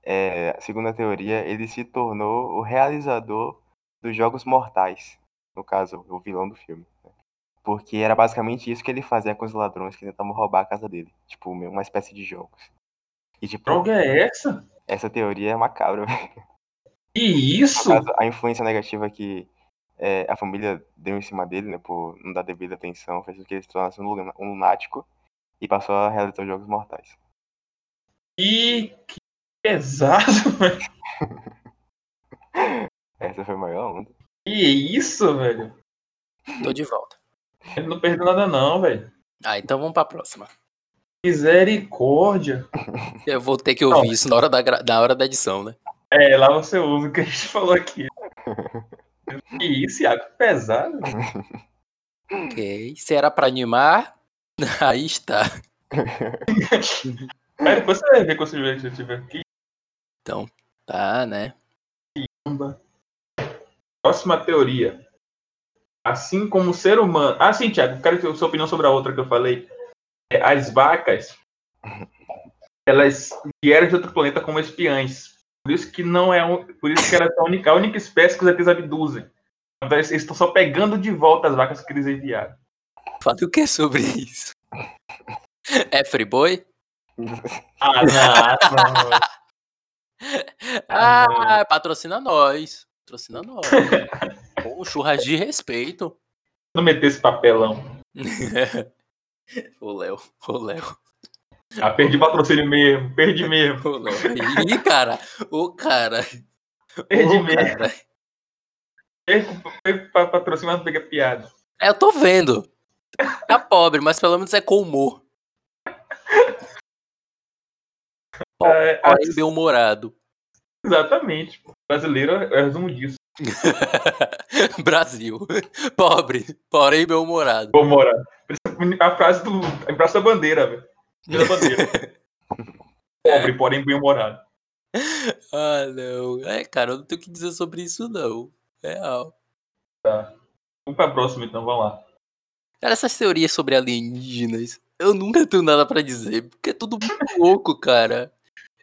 é, segundo a teoria, ele se tornou o realizador dos Jogos Mortais. No caso, o vilão do filme. né? Porque era basicamente isso que ele fazia com os ladrões que tentavam roubar a casa dele. Tipo, uma espécie de jogos. E, tipo, Droga é essa? essa teoria é macabra, velho. Que No isso? caso, a influência negativa que é, a família deu em cima dele, né, por não dar devida atenção, fez com que ele se tornasse um lunático e passou a realizar os Jogos Mortais. Que, que pesado, velho. Essa foi a maior onda. Que isso, velho? Tô de volta. Ele não perdeu nada, não, velho. Ah, então vamos pra próxima. Misericórdia. Eu vou ter que ouvir isso na hora da, na hora da edição, né? É, lá você usa o que a gente falou aqui. Que isso, Iago? Pesado. Ok. Se era pra animar, aí está. Depois você vai ver quando você estiver aqui. Então, tá, né? Próxima teoria. Assim como o ser humano. Ah, sim, Thiago, quero ter sua opinião sobre a outra que eu falei. É, As vacas, elas vieram de outro planeta como espiãs. Por isso que não é um- por isso que ela é a única, a única espécie que os ETs abduzem. Então, eles estão só pegando de volta as vacas que eles enviaram. Fala o que é sobre isso? É Freeboy? Ah, não. Ah, patrocina nós. Patrocina nós. Pô, churras de respeito. Não meter esse papelão. Ô, Léo. Ô, Léo. Ah, perdi patrocínio mesmo. Perdi mesmo. Ô, Léo. Ih, cara. Ô, cara. Perdi Ô, mesmo. cara. Perco, pra não pega piada. É, eu tô vendo. Tá pobre, mas pelo menos é com humor. Ó, É, Aí, bem humorado. Exatamente. O brasileiro é o resumo disso. Brasil. Pobre, porém bem-humorado. Vou morar. A frase do. A frase da bandeira, velho. Da bandeira. Pobre, porém bem-humorado. Ah, não. É, cara, eu não tenho o que dizer sobre isso, não. Real. Vamos pra próxima, então, vamos lá. Cara, essas teorias sobre alienígenas, eu nunca tenho nada pra dizer, porque é tudo muito louco, cara.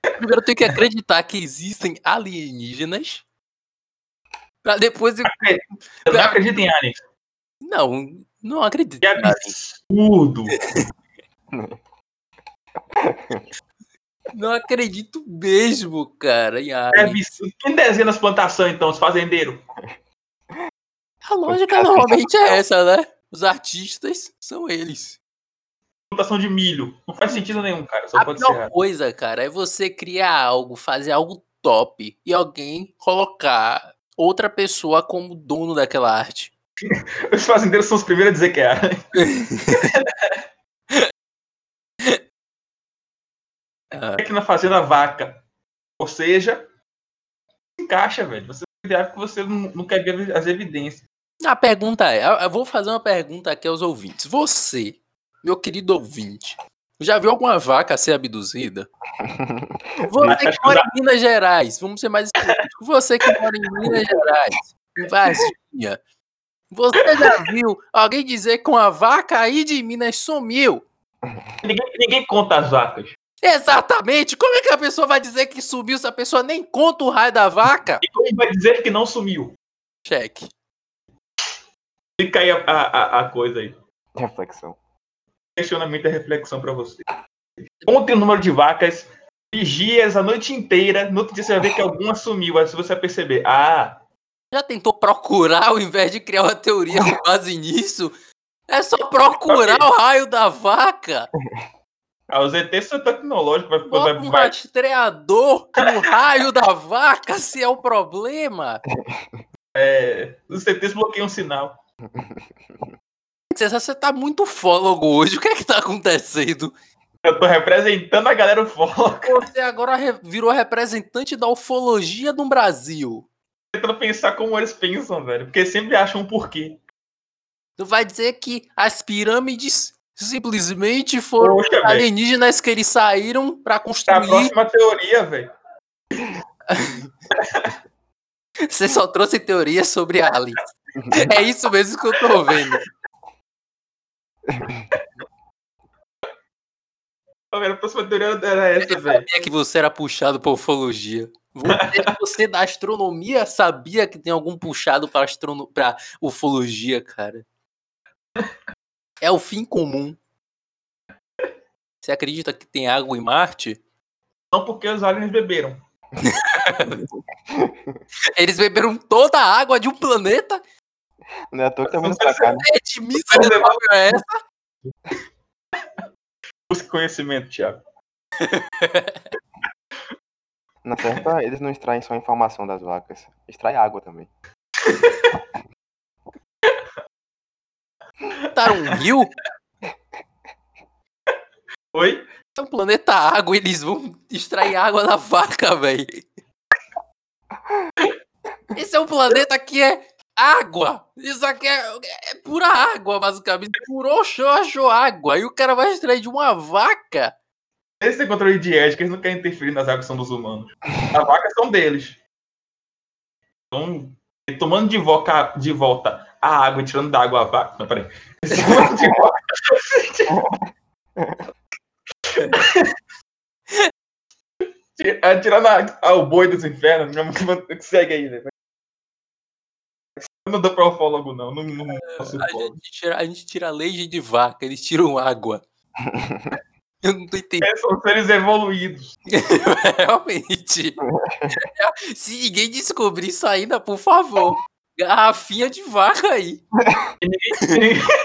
Primeiro eu tenho que acreditar que existem alienígenas. Pra depois eu. Eu não acredito em aliens. Não, não acredito. Que absurdo. Não acredito mesmo, cara, em É aliens. absurdo. Quem desenha nas plantações, então, os fazendeiros? A lógica normalmente é essa, né? Os artistas são eles. Plantação de milho. Não faz sentido nenhum, cara. Só A pode ser pior errado. coisa, cara, é você criar algo, fazer algo top e alguém colocar outra pessoa como dono daquela arte. Os fazendeiros são os primeiros a dizer que é. Ah, Aqui na fazenda vaca. Ou seja, encaixa, velho. Você ideia que você não, não quer ver as evidências. A pergunta é, eu vou fazer uma pergunta aqui aos ouvintes. Você, meu querido ouvinte, já viu alguma vaca ser abduzida? Você que mora em Minas Gerais, vamos ser mais específicos. Você que mora em Minas Gerais, em Varginha, você já viu alguém dizer que uma vaca aí de Minas sumiu? Ninguém, ninguém conta as vacas. Exatamente! Como é que a pessoa vai dizer que sumiu se a pessoa nem conta o raio da vaca? E como vai dizer que não sumiu? Cheque. Fica aí a, a- a coisa aí. Reflexão. Questionamento e reflexão pra você. Conte o número de vacas, vigias a noite inteira. No outro dia você vai ver que alguma sumiu. Aí você vai perceber. Ah, Já tentou procurar ao invés de criar uma teoria com base nisso? É só procurar o raio da vaca. ah, os ETs são tecnológicos. Vai, Bota um vai, rastreador no raio da vaca, se é o problema. é, os ETs bloqueiam o sinal. Você tá muito fólogo hoje. O que é que tá acontecendo? Eu tô representando a galera ufóloga. Você agora re- virou representante da ufologia no Brasil. Tentando pensar como eles pensam, velho. Porque sempre acham um porquê. Tu vai dizer que as pirâmides simplesmente foram Poxa, alienígenas que eles saíram pra É a construir. próxima teoria, velho. Você só trouxe teorias sobre aliens. É isso mesmo que eu tô vendo. A próxima teoria era essa, velho. Sabia que você era puxado pra ufologia. Você, da astronomia sabia que tem algum puxado pra, astrono... pra ufologia, cara. É o fim comum. Você acredita que tem água em Marte? Não porque os aliens beberam. Eles beberam toda a água de um planeta? Não é à toa que tá vindo pra cá, né? É de miserável é essa? Busque conhecimento, Thiago. Na certa, eles não extraem só informação das vacas. Extrai água também. Botaram um rio? Oi? É um planeta água, eles vão extrair água da vaca, velho. Esse é um planeta que é água. Isso aqui é, é pura água, basicamente. Puro xoxo água. E o cara vai extrair de uma vaca. Esse é controle de ética, eles não querem interferir nas águas que são dos humanos. As vacas são deles. Então, tomando de volta, de volta a água tirando da água a vaca. Não, peraí. Tomando de volta. Tira- Tirando a- a- o boi dos infernos, que segue aí, né? Eu não dou pra ufólogo, não. Não, não, não posso A gente, tira, a gente tira leite de vaca, eles tiram água. Eu não tô entendendo. É, São seres evoluídos. Realmente. Se ninguém descobrir isso ainda, por favor. Garrafinha de vaca aí.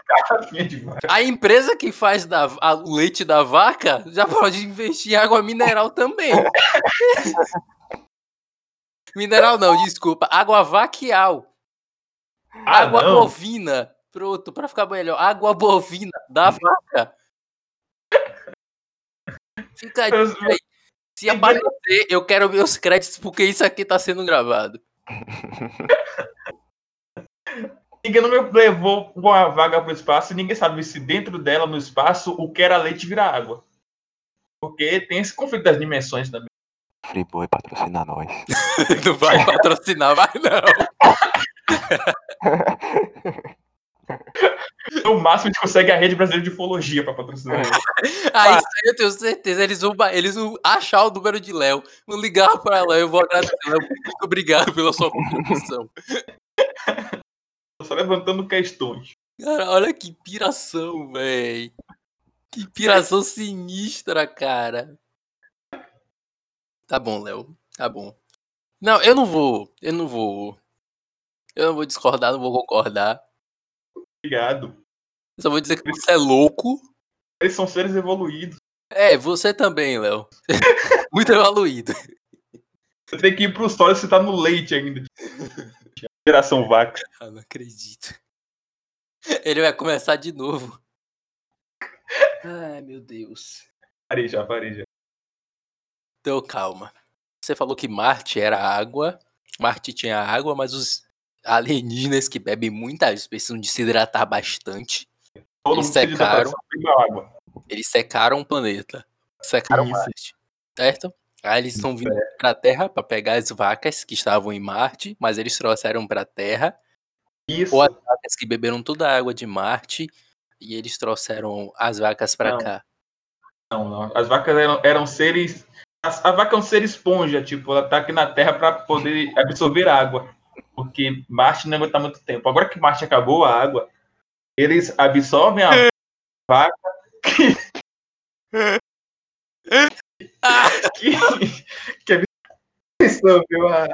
Garrafinha de vaca. A empresa que faz da, a- o leite da vaca já pode investir em água mineral também. mineral não, desculpa. Água vaquial. Ah, água não. bovina. Pronto, pra ficar melhor. Água bovina da vaca. Fica aí. Se aparecer, eu quero meus créditos porque isso aqui tá sendo gravado. Ninguém não me levou uma vaga para o espaço e ninguém sabe se dentro dela, no espaço, o que era leite vira água. Porque tem esse conflito das dimensões também. Friboi patrocina nós. Não vai patrocinar, vai não. No máximo, a gente consegue a rede brasileira de ufologia para patrocinar. ele. Ah, isso aí eu tenho certeza. Eles vão, eles vão achar o número de Léo, vão ligar para Léo. Eu vou agradecer, Léo. Muito obrigado pela sua contribuição. Tô só levantando questões. Cara, olha que piração, véi. Que piração sinistra, cara. Tá bom, Léo. Tá bom. Não, eu não vou. Eu não vou. Eu não vou discordar, não vou concordar. Obrigado. Eu só vou dizer que você é louco. Eles são seres evoluídos. É, você também, Léo. Muito evoluído. Você tem que ir pro solo se tá no leite ainda. Geração vaca. Ah, não acredito. Ele vai começar de novo. Ai, meu Deus. Parei já, parei já. Então, calma. Você falou que Marte era água. Marte tinha água, mas os alienígenas que bebem muita água precisam de se hidratar bastante. Todo Eles secaram. água. Eles secaram o planeta. Secaram Isso. Marte. Certo? Aí eles estão vindo pra Terra pra pegar as vacas que estavam em Marte, mas eles trouxeram pra Terra Isso. ou as vacas que beberam toda a água de Marte e eles trouxeram as vacas pra Não. cá. Não, não. As vacas eram, eram seres. as- A, vaca é um ser esponja, tipo, ela tá aqui na Terra para poder absorver água. Porque Marte não aguenta muito tempo. Agora que Marte acabou a água, eles absorvem a vaca que, que a.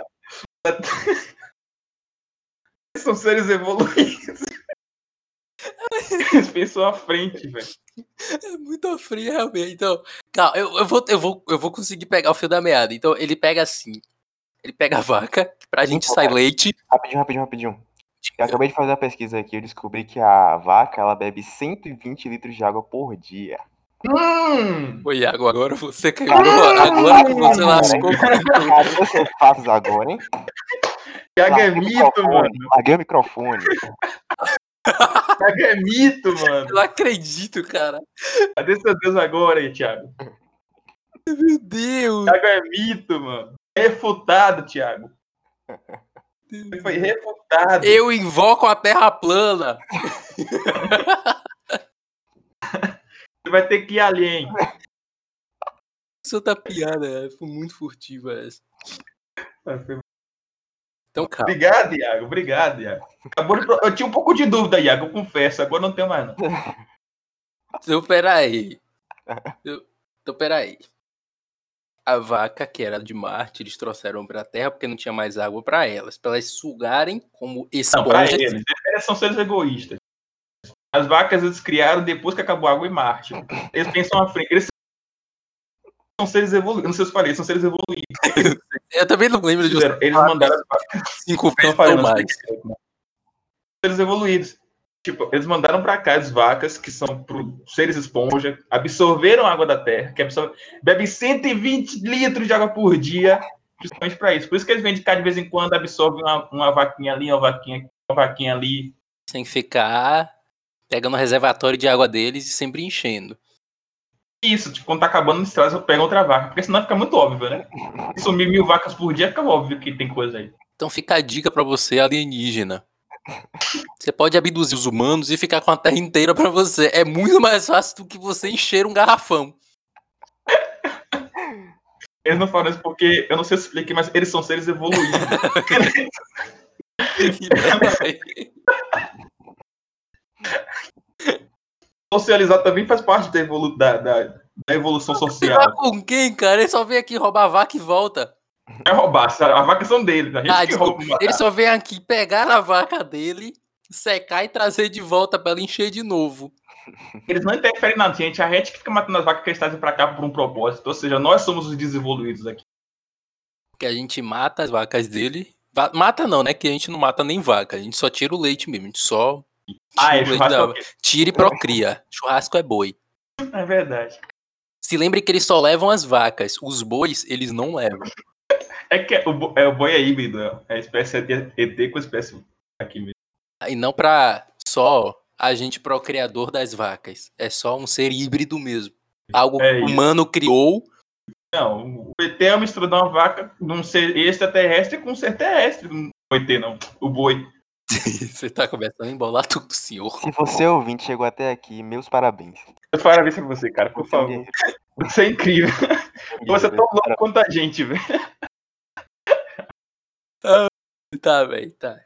São seres evoluídos. Eles pensam à frente, velho. É muito frio, realmente. Então, calma, eu, eu, vou, eu, vou, eu vou conseguir pegar o fio da meada. Então, ele pega assim. Ele pega a vaca, pra gente sair leite. Rapidinho, rapidinho, rapidinho. Eu acabei de fazer uma pesquisa aqui, eu descobri que a vaca, ela bebe 120 litros de água por dia. Hum! Ô, Iago, agora você quebrou. Agora que você lascou. Cara, você faz agora, hein? Iago é mito, mano. Larguei o microfone. Iago é mito, mano. Eu não acredito, cara. Cadê seu Deus agora aí, Thiago? Meu Deus. Thiago é mito, mano. Refutado, Thiago. Ele foi refutado. Eu invoco a terra plana. Você vai ter que ir além. Isso tá piada, é. foi muito furtiva essa. Então, calma. Obrigado, Iago. Obrigado, Iago. Acabou de Eu tinha um pouco de dúvida, Iago, eu confesso. Agora não tenho mais, não. Então, peraí. Eu- Então, peraí. A vaca, que era de Marte, eles trouxeram pra Terra porque não tinha mais água pra elas. Pra elas sugarem como Não, esponjas. eles. Eles são seres egoístas. As vacas eles criaram depois que acabou a água em Marte. Eles pensam à frente. Eles são seres evoluídos. Não sei se eu falei, eles são seres evoluídos. Eu também não lembro de Eles uns mandaram as vacas. cinco Não vezes não mais. expliquei. Seres evoluídos. Tipo, eles mandaram pra cá as vacas, que são pro seres esponja, absorveram a água da terra, que absorve, bebem 120 litros de água por dia, justamente pra isso. Por isso que eles vêm de cá de vez em quando, absorvem uma, uma vaquinha ali, uma vaquinha aqui, uma vaquinha ali. Sem ficar pegando o reservatório de água deles e sempre enchendo. Isso, tipo, quando tá acabando, eles trazem, pegam outra vaca, porque senão fica muito óbvio, né? Se sumir mil vacas por dia, fica óbvio que tem coisa aí. Então fica a dica pra você, alienígena. Você pode abduzir os humanos e ficar com a terra inteira pra você. É muito mais fácil do que você encher um garrafão. Eles não falam isso porque, eu não sei se expliquei, mas eles são seres evoluídos. Socializar também faz parte da, evolu da, da, da evolução Tá social. com quem, cara? Ele só vem aqui roubar a vaca e volta. É roubar, as vacas são deles, a gente Ah, desculpa. rouba. Ele só vem aqui pegar a vaca dele, secar e trazer de volta pra ela encher de novo. Eles não interferem na gente, a gente que fica matando as vacas que eles trazem pra cá por um propósito. Ou seja, nós somos os desenvolvidos aqui. Que a gente mata as vacas dele. Mata não, né? Que a gente não mata nem vaca. A gente só tira o leite mesmo. A gente só Ah, é da é vaca. Tira e procria. Churrasco é boi. É verdade. Se lembre que eles só levam as vacas. Os bois, eles não levam. É que o, é, o boi é híbrido, é a espécie ET ET com a espécie aqui mesmo. E não pra só agente procriador das vacas. É só um ser híbrido mesmo. Algo É que o humano criou. Não, o ET é uma mistura de uma vaca, de um ser extraterrestre com um ser terrestre. O ET não, o boi. Você tá começando a embolar tudo, senhor. Se você ouvinte chegou até aqui, meus parabéns. Eu parabéns pra você, cara, por Você é favor. guerreiro. Você é incrível. Você é tão louco quanto a gente, velho. Tá, velho, tá.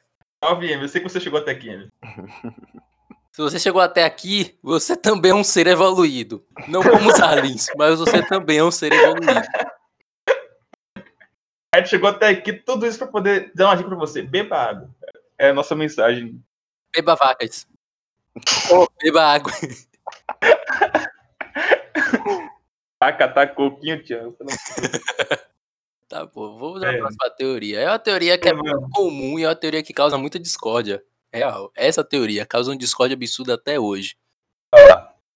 Salve, Emer. Eu sei que você chegou até aqui, Emer. Se você chegou até aqui, você também é um ser evoluído. Não como os aliens, mas você também é um ser evoluído. A gente chegou até aqui, tudo isso pra poder dar uma dica pra você. Beba água. É a nossa mensagem. Beba vacas. Ô, beba água. Vai catar coquinho, Tiago. Tá bom, vamos à É. próxima teoria. É uma teoria que é muito comum e é uma teoria que causa muita discórdia. Real. Essa teoria causa uma discórdia absurda até hoje.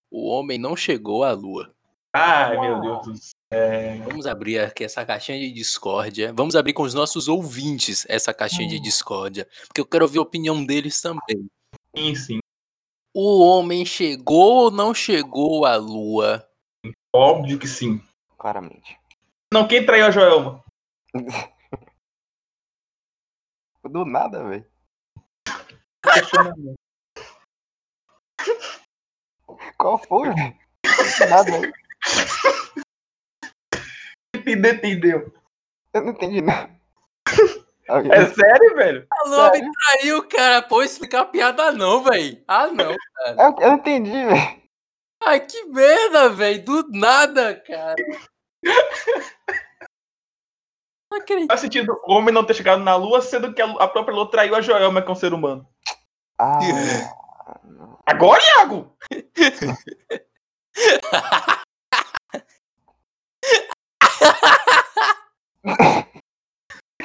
O homem não chegou à lua. Ai, meu Deus do céu. Vamos abrir aqui essa caixinha de discórdia. Vamos abrir com os nossos ouvintes essa caixinha de discórdia. Porque eu quero ouvir a opinião deles também. Sim, sim. O homem chegou ou não chegou à lua? Óbvio que sim. Claramente. Não, quem traiu a Joelma? Do nada, velho. Qual foi, velho? Do nada, velho. Entendeu, entendeu? Eu não entendi nada. É sério, velho? A lua me traiu, cara. Pô, explicar a piada não, velho. Ah, não. Eu, eu não entendi, velho. Ai, que merda, velho. Do nada, cara. Não acredito. Faz sentido o homem não ter chegado na lua, sendo que a própria lua traiu a Joelma, que é um ser humano. Ah, Agora, Iago!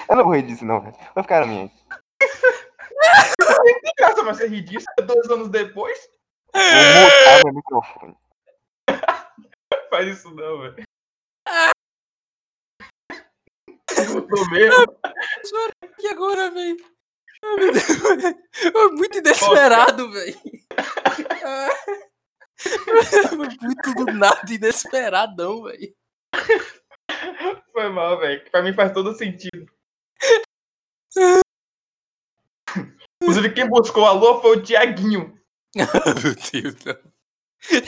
eu não vou rir disso, não, velho. Vai ficar na minha. Que graça, mas você rir disso dois anos depois? Vou mutar meu microfone. Faz isso não, velho. Eu tô mesmo. E agora, velho? Foi muito inesperado, velho. Ah. Muito do nada, inesperadão, velho. Foi mal, velho. Pra mim faz todo sentido. Inclusive, quem buscou a lua foi o Tiaguinho. Ah, meu Deus, não.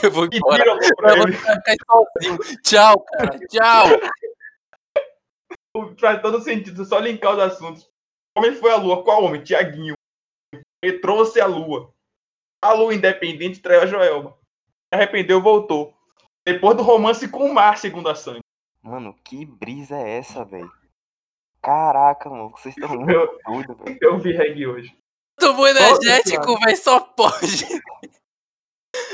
Eu vou embora. Eu vou ficar sozinho. Tchau, cara. Tchau. Faz todo sentido, só linkar os assuntos. Como foi a lua? Qual homem? Tiaguinho. Ele trouxe a lua. A lua independente traiu a Joelma. Se arrependeu, voltou. Depois do romance com o mar, segundo a Sandy. Mano, que brisa é essa, velho? Caraca, mano, vocês estão muito Eu, doidos, velho. eu vi reggae hoje. Tomou energético, velho. Só pode.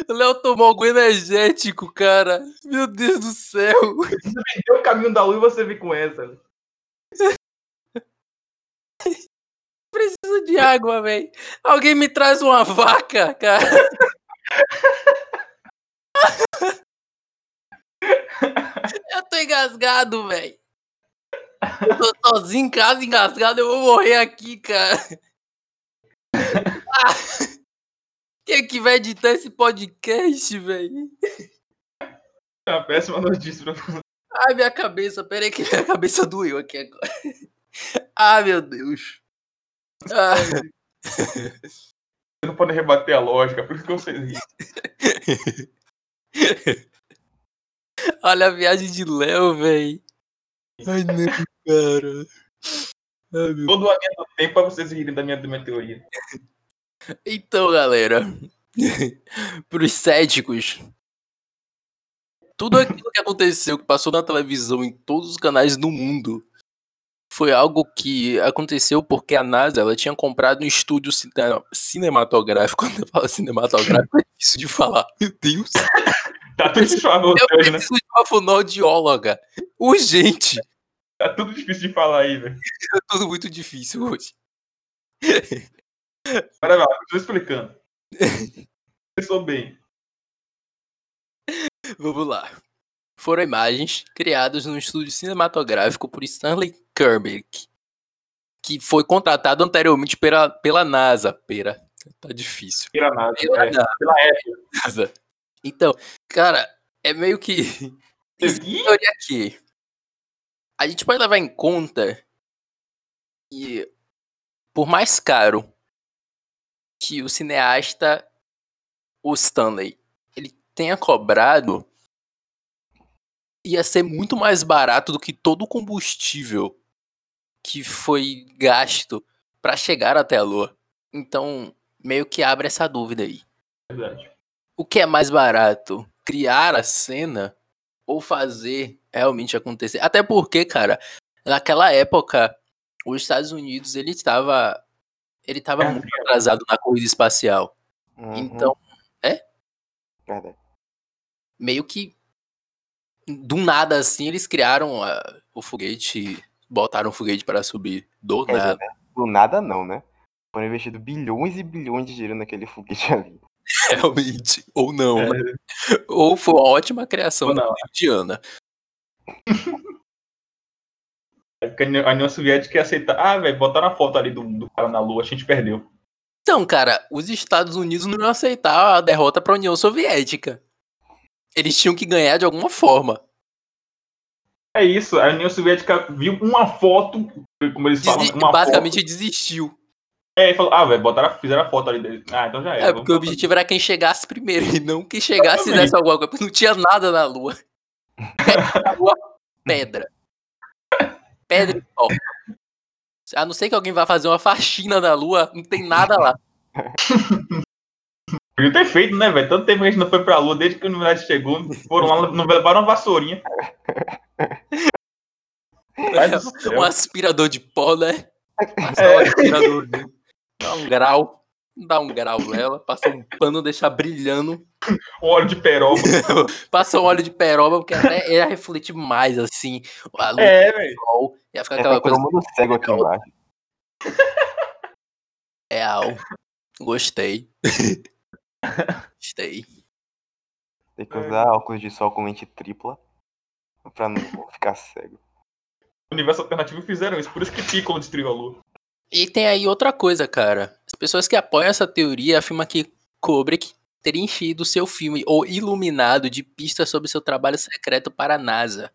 O Léo tomou algum energético, cara. Meu Deus do céu. Deu o caminho da lua e você vem com essa. Preciso de água, velho. Alguém me traz uma vaca, cara. Eu tô engasgado, velho. Eu tô sozinho em casa, engasgado. Eu vou morrer aqui, cara. Ah, quem é que vai editar esse podcast, velho? É uma péssima notícia pra você. Ai, minha cabeça. Pera aí que minha cabeça doeu aqui agora. Ah, meu Deus. Ah, Você não pode rebater a lógica, por isso que eu sei olha a viagem de Léo, velho. Ai, não, cara. Ai, meu Todo do tempo pra vocês rirem da minha, da minha teoria. Então, galera, pros céticos, tudo aquilo que aconteceu, que passou na televisão em todos os canais do mundo, foi algo que aconteceu porque a NASA ela tinha comprado um estúdio cine- cinematográfico. Quando eu falo cinematográfico, é difícil de falar. Meu Deus. Tá tudo difícil de falar Eu hoje, né? preciso de uma fonoaudióloga. Urgente. Tá tudo difícil de falar aí, velho. É tudo muito difícil hoje. Vai, tô explicando. Pensou bem. Vamos lá. foram imagens criadas no estúdio cinematográfico por Stanley Kubrick, que foi contratado anteriormente pela, pela NASA. Pera, tá difícil. Pela NASA. Pela é, NASA. pela. NASA. Então, cara, é meio que. Teoria aqui. A gente pode levar em conta que, por mais caro que o cineasta, o Stanley, ele tenha cobrado, ia ser muito mais barato do que todo o combustível que foi gasto para chegar até a Lua. Então, meio que abre essa dúvida aí. Verdade. O que é mais barato? Criar a cena ou fazer realmente acontecer? Até porque, cara, naquela época, os Estados Unidos ele estava ele estava É, muito atrasado na corrida espacial. Uhum, Então, Verdade. meio que do nada assim, eles criaram a- o foguete, botaram o foguete para subir do dizer, nada. né? Do nada não, né? Foram investidos bilhões e bilhões de dinheiro naquele foguete ali. Realmente. Ou não. É. né? Ou foi uma ótima criação Ou não. da Indiana. É a União- Soviética ia aceitar. Ah, velho, botaram a foto ali do, do cara na Lua, a gente perdeu. Então, cara, os Estados Unidos não iam aceitar a derrota para a União Soviética. Eles tinham que ganhar de alguma forma. É isso, a União Soviética viu uma foto, como eles falam, Desi- uma basicamente foto. desistiu. É, e falou, ah, velho, botaram, fizeram a foto ali dele. Ah, então já era. É, porque o objetivo era quem chegasse primeiro e não quem chegasse fizesse alguma coisa. porque Não tinha nada na Lua. Na Lua, pedra. Pedra e pó. A não ser que alguém vá fazer uma faxina na Lua, não tem nada lá. Podia ter feito, né, velho? Tanto tempo que a gente não foi pra Lua, desde que a humanidade chegou, foram lá, não levaram uma vassourinha. Um aspirador de pó, né? Passar É. um aspirador, dá um grau, dá um grau nela, passa um pano, deixar brilhando, Um óleo de peroba. passa um óleo de peroba, porque até ia refletir mais, assim, a luz É, do sol, ia ficar É, aquela tá coisa todo mundo cego aqui embaixo. real. Gostei. Gostei. Tem que usar óculos de sol com lente tripla pra não ficar cego. O universo alternativo fizeram isso, por isso que Piccolo destruiu a Lua. E tem aí outra coisa, cara. As pessoas que apoiam essa teoria afirmam que Kubrick teria enchido seu filme ou iluminado de pistas sobre seu trabalho secreto para a NASA.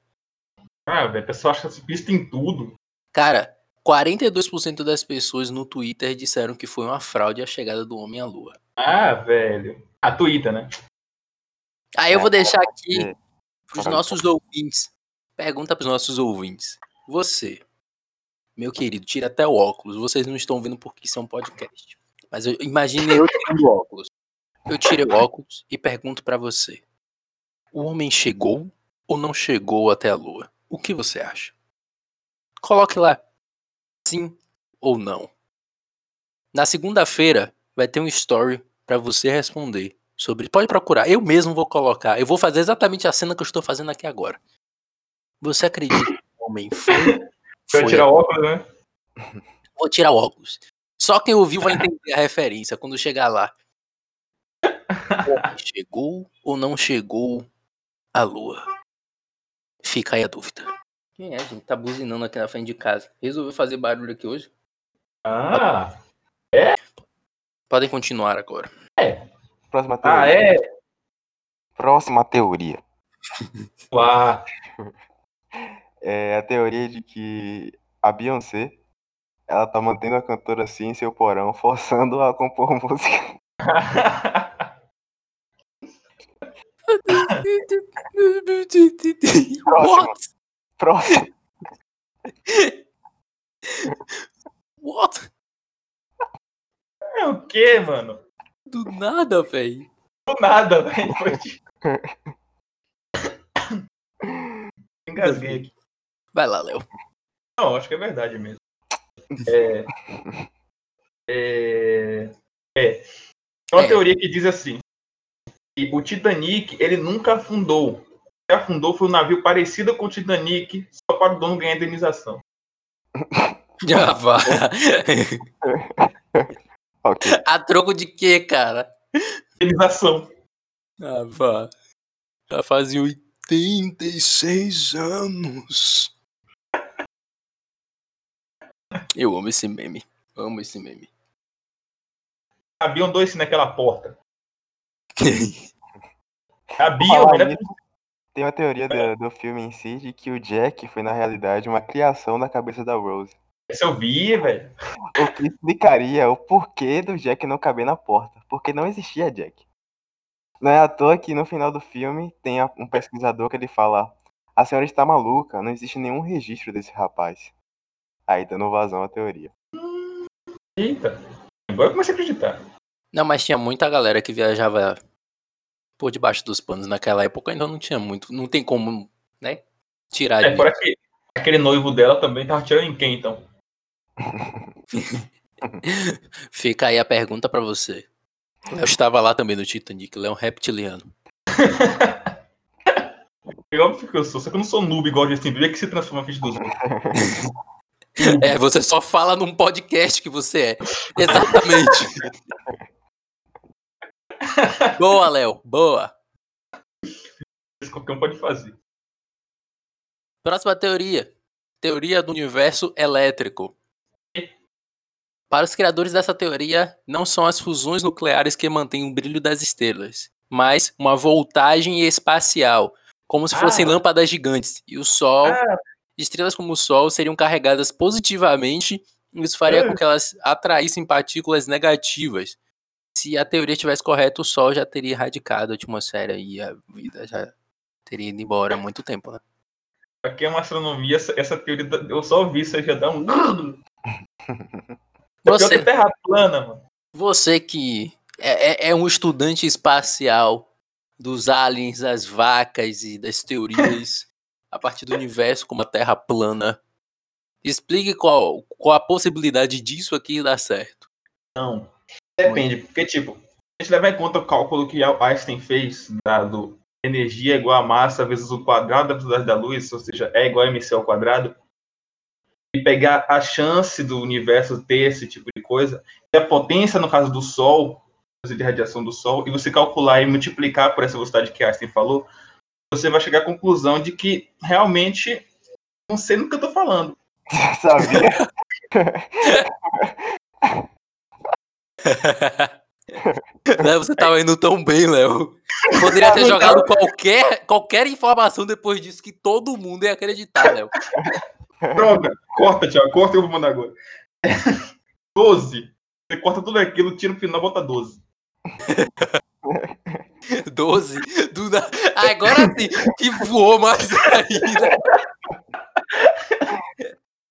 Ah, velho, o pessoal acha esse pista em tudo. Cara, 42% das pessoas no Twitter disseram que foi uma fraude a chegada do homem à lua. Ah, velho. A Twitter, né? Aí eu vou deixar aqui É, pros Caralho. nossos ouvintes. Pergunta pros nossos ouvintes. Você, meu querido, tira até o óculos. Vocês não estão vendo porque isso é um podcast. Mas eu imagine eu tirando o óculos. Eu tirei o óculos e pergunto pra você. O homem chegou ou não chegou até a lua? O que você acha? Coloque lá. Sim ou não. Na segunda-feira vai ter um story pra você responder sobre. Pode procurar. Eu mesmo vou colocar. Eu vou fazer exatamente a cena que eu estou fazendo aqui agora. Você acredita que o homem foi? Vai tirar o óculos, né? Vou tirar o óculos. Só quem ouviu vai entender a referência quando chegar lá. Chegou ou não chegou a lua? Fica aí a dúvida. Quem é, gente? Tá buzinando aqui na frente de casa. Resolveu fazer barulho aqui hoje? Ah, Podem continuar agora. Próxima teoria. ah é? Próxima teoria. Ah, É a teoria de que a Beyoncé ela tá mantendo a cantora assim em seu porão, forçando a compor música. What? Próximo. What? é o quê, mano? Do nada, velho. Do nada, velho. Engasguei aqui. Vai lá, Léo. Não, acho que é verdade mesmo. É. É. é. Tem uma É. teoria que diz assim: que o Titanic ele nunca afundou. O que afundou foi um navio parecido com o Titanic, só para o dono ganhar indenização. Já vá. Ok. A troco de quê, cara? Indenização. Ah, vá. Já fazia, oi- 86 anos. Eu amo esse meme. Amo esse meme. Cabiam dois naquela porta. Cabiam, né? nisso, Tem uma teoria do, do filme em si de que o Jack foi, na realidade, uma criação da cabeça da Rose. Esse eu vi, velho. O que explicaria o porquê do Jack não caber na porta. Porque não existia Jack. Não é à toa que no final do filme tem um pesquisador que ele fala: A senhora está maluca, não existe nenhum registro desse rapaz. Aí dando vazão à teoria. Eita. Agora eu comecei a acreditar. Não, mas tinha muita galera que viajava por debaixo dos panos naquela época, ainda não tinha muito. Não tem como, né? Tirar É, de. fora que aquele noivo dela também tava tirando em quem, então? Fica aí a pergunta pra você. Eu estava lá também no Titanic, ele é um reptiliano. É óbvio que eu sou, só que eu não sou noob igual o Justin Bieber que se transforma frente dos outros. É, você só fala num podcast que você é. Exatamente. boa, Léo. Boa. Isso qualquer um pode fazer. Próxima teoria. Teoria do universo elétrico. Para os criadores dessa teoria, não são as fusões nucleares que mantêm o brilho das estrelas, mas uma voltagem espacial, como se fossem Ah. lâmpadas gigantes. E o Sol, Ah. Estrelas como o Sol, seriam carregadas positivamente, e isso faria Ah. com que elas atraíssem partículas negativas. Se a teoria estivesse correta, o Sol já teria erradicado a atmosfera e a vida já teria ido embora há muito tempo, né? Aqui é uma astronomia, essa, essa teoria, eu só ouvi isso aí já dá um. Você, a Terra plana, mano. você que é, é- é um estudante espacial dos aliens, das vacas e das teorias a partir do universo como a Terra plana, explique qual, qual a possibilidade disso aqui dar certo. Não. Depende, porque, tipo, a gente levar em conta o cálculo que Einstein fez, dado energia igual a massa vezes o quadrado da velocidade da luz, ou seja, é igual a mc ao quadrado, e pegar a chance do universo ter esse tipo de coisa, e a potência, no caso do Sol, de radiação do Sol, e você calcular e multiplicar por essa velocidade que Einstein falou, você vai chegar à conclusão de que realmente não sei no que eu tô falando. Sabia? Léo, você tava indo tão bem, Léo. Poderia ter jogado qualquer, qualquer informação depois disso que todo mundo ia acreditar, Léo. Droga! Corta, Thiago, corta eu vou mandar agora. 12. Você corta tudo aquilo, tira o final, bota 12. 12. Do na... Agora sim, que voou mais ainda.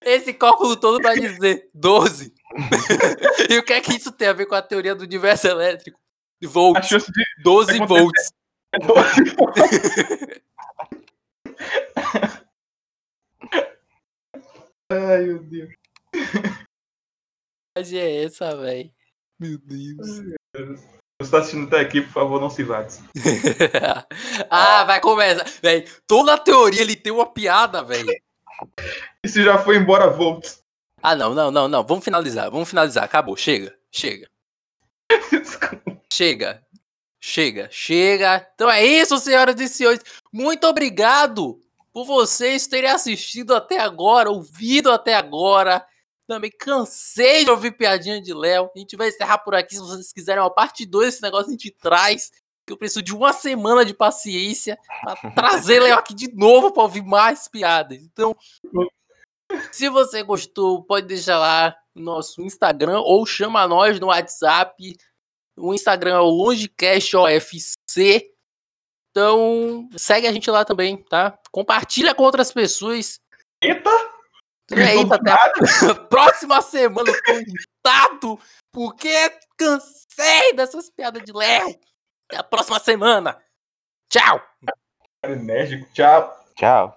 Esse cálculo todo pra dizer 12. e o que é que isso tem a ver com a teoria do universo elétrico? Volts, chance de 12 acontecer- volts. é 12. Ai, meu Deus. Que é essa, velho? Meu Deus. Você tá assistindo até aqui, por favor, não se vade. ah, vai começar. Véi, toda teoria ele tem uma piada, velho. E se já foi embora, volte. Ah, não, não, não, não. Vamos finalizar. Vamos finalizar. Acabou. Chega. Chega. Chega. Chega. Chega. Então é isso, senhoras e senhores. Muito obrigado por vocês terem assistido até agora, ouvido até agora. Também cansei de ouvir piadinha de Léo. A gente vai encerrar por aqui. Se vocês quiserem uma parte 2 desse negócio, a gente traz. Que eu preciso de uma semana de paciência pra trazer Léo aqui de novo pra ouvir mais piadas. Então, se você gostou, pode deixar lá no nosso Instagram ou chama nós no WhatsApp. O Instagram é o Longecast OFC. Então, segue a gente lá também, tá? Compartilha com outras pessoas. Eita! É isso, até a próxima semana. Eu tô irritado porque cansei dessas piadas de Léo. Até a próxima semana. Tchau! Enérgico. Tchau. Tchau.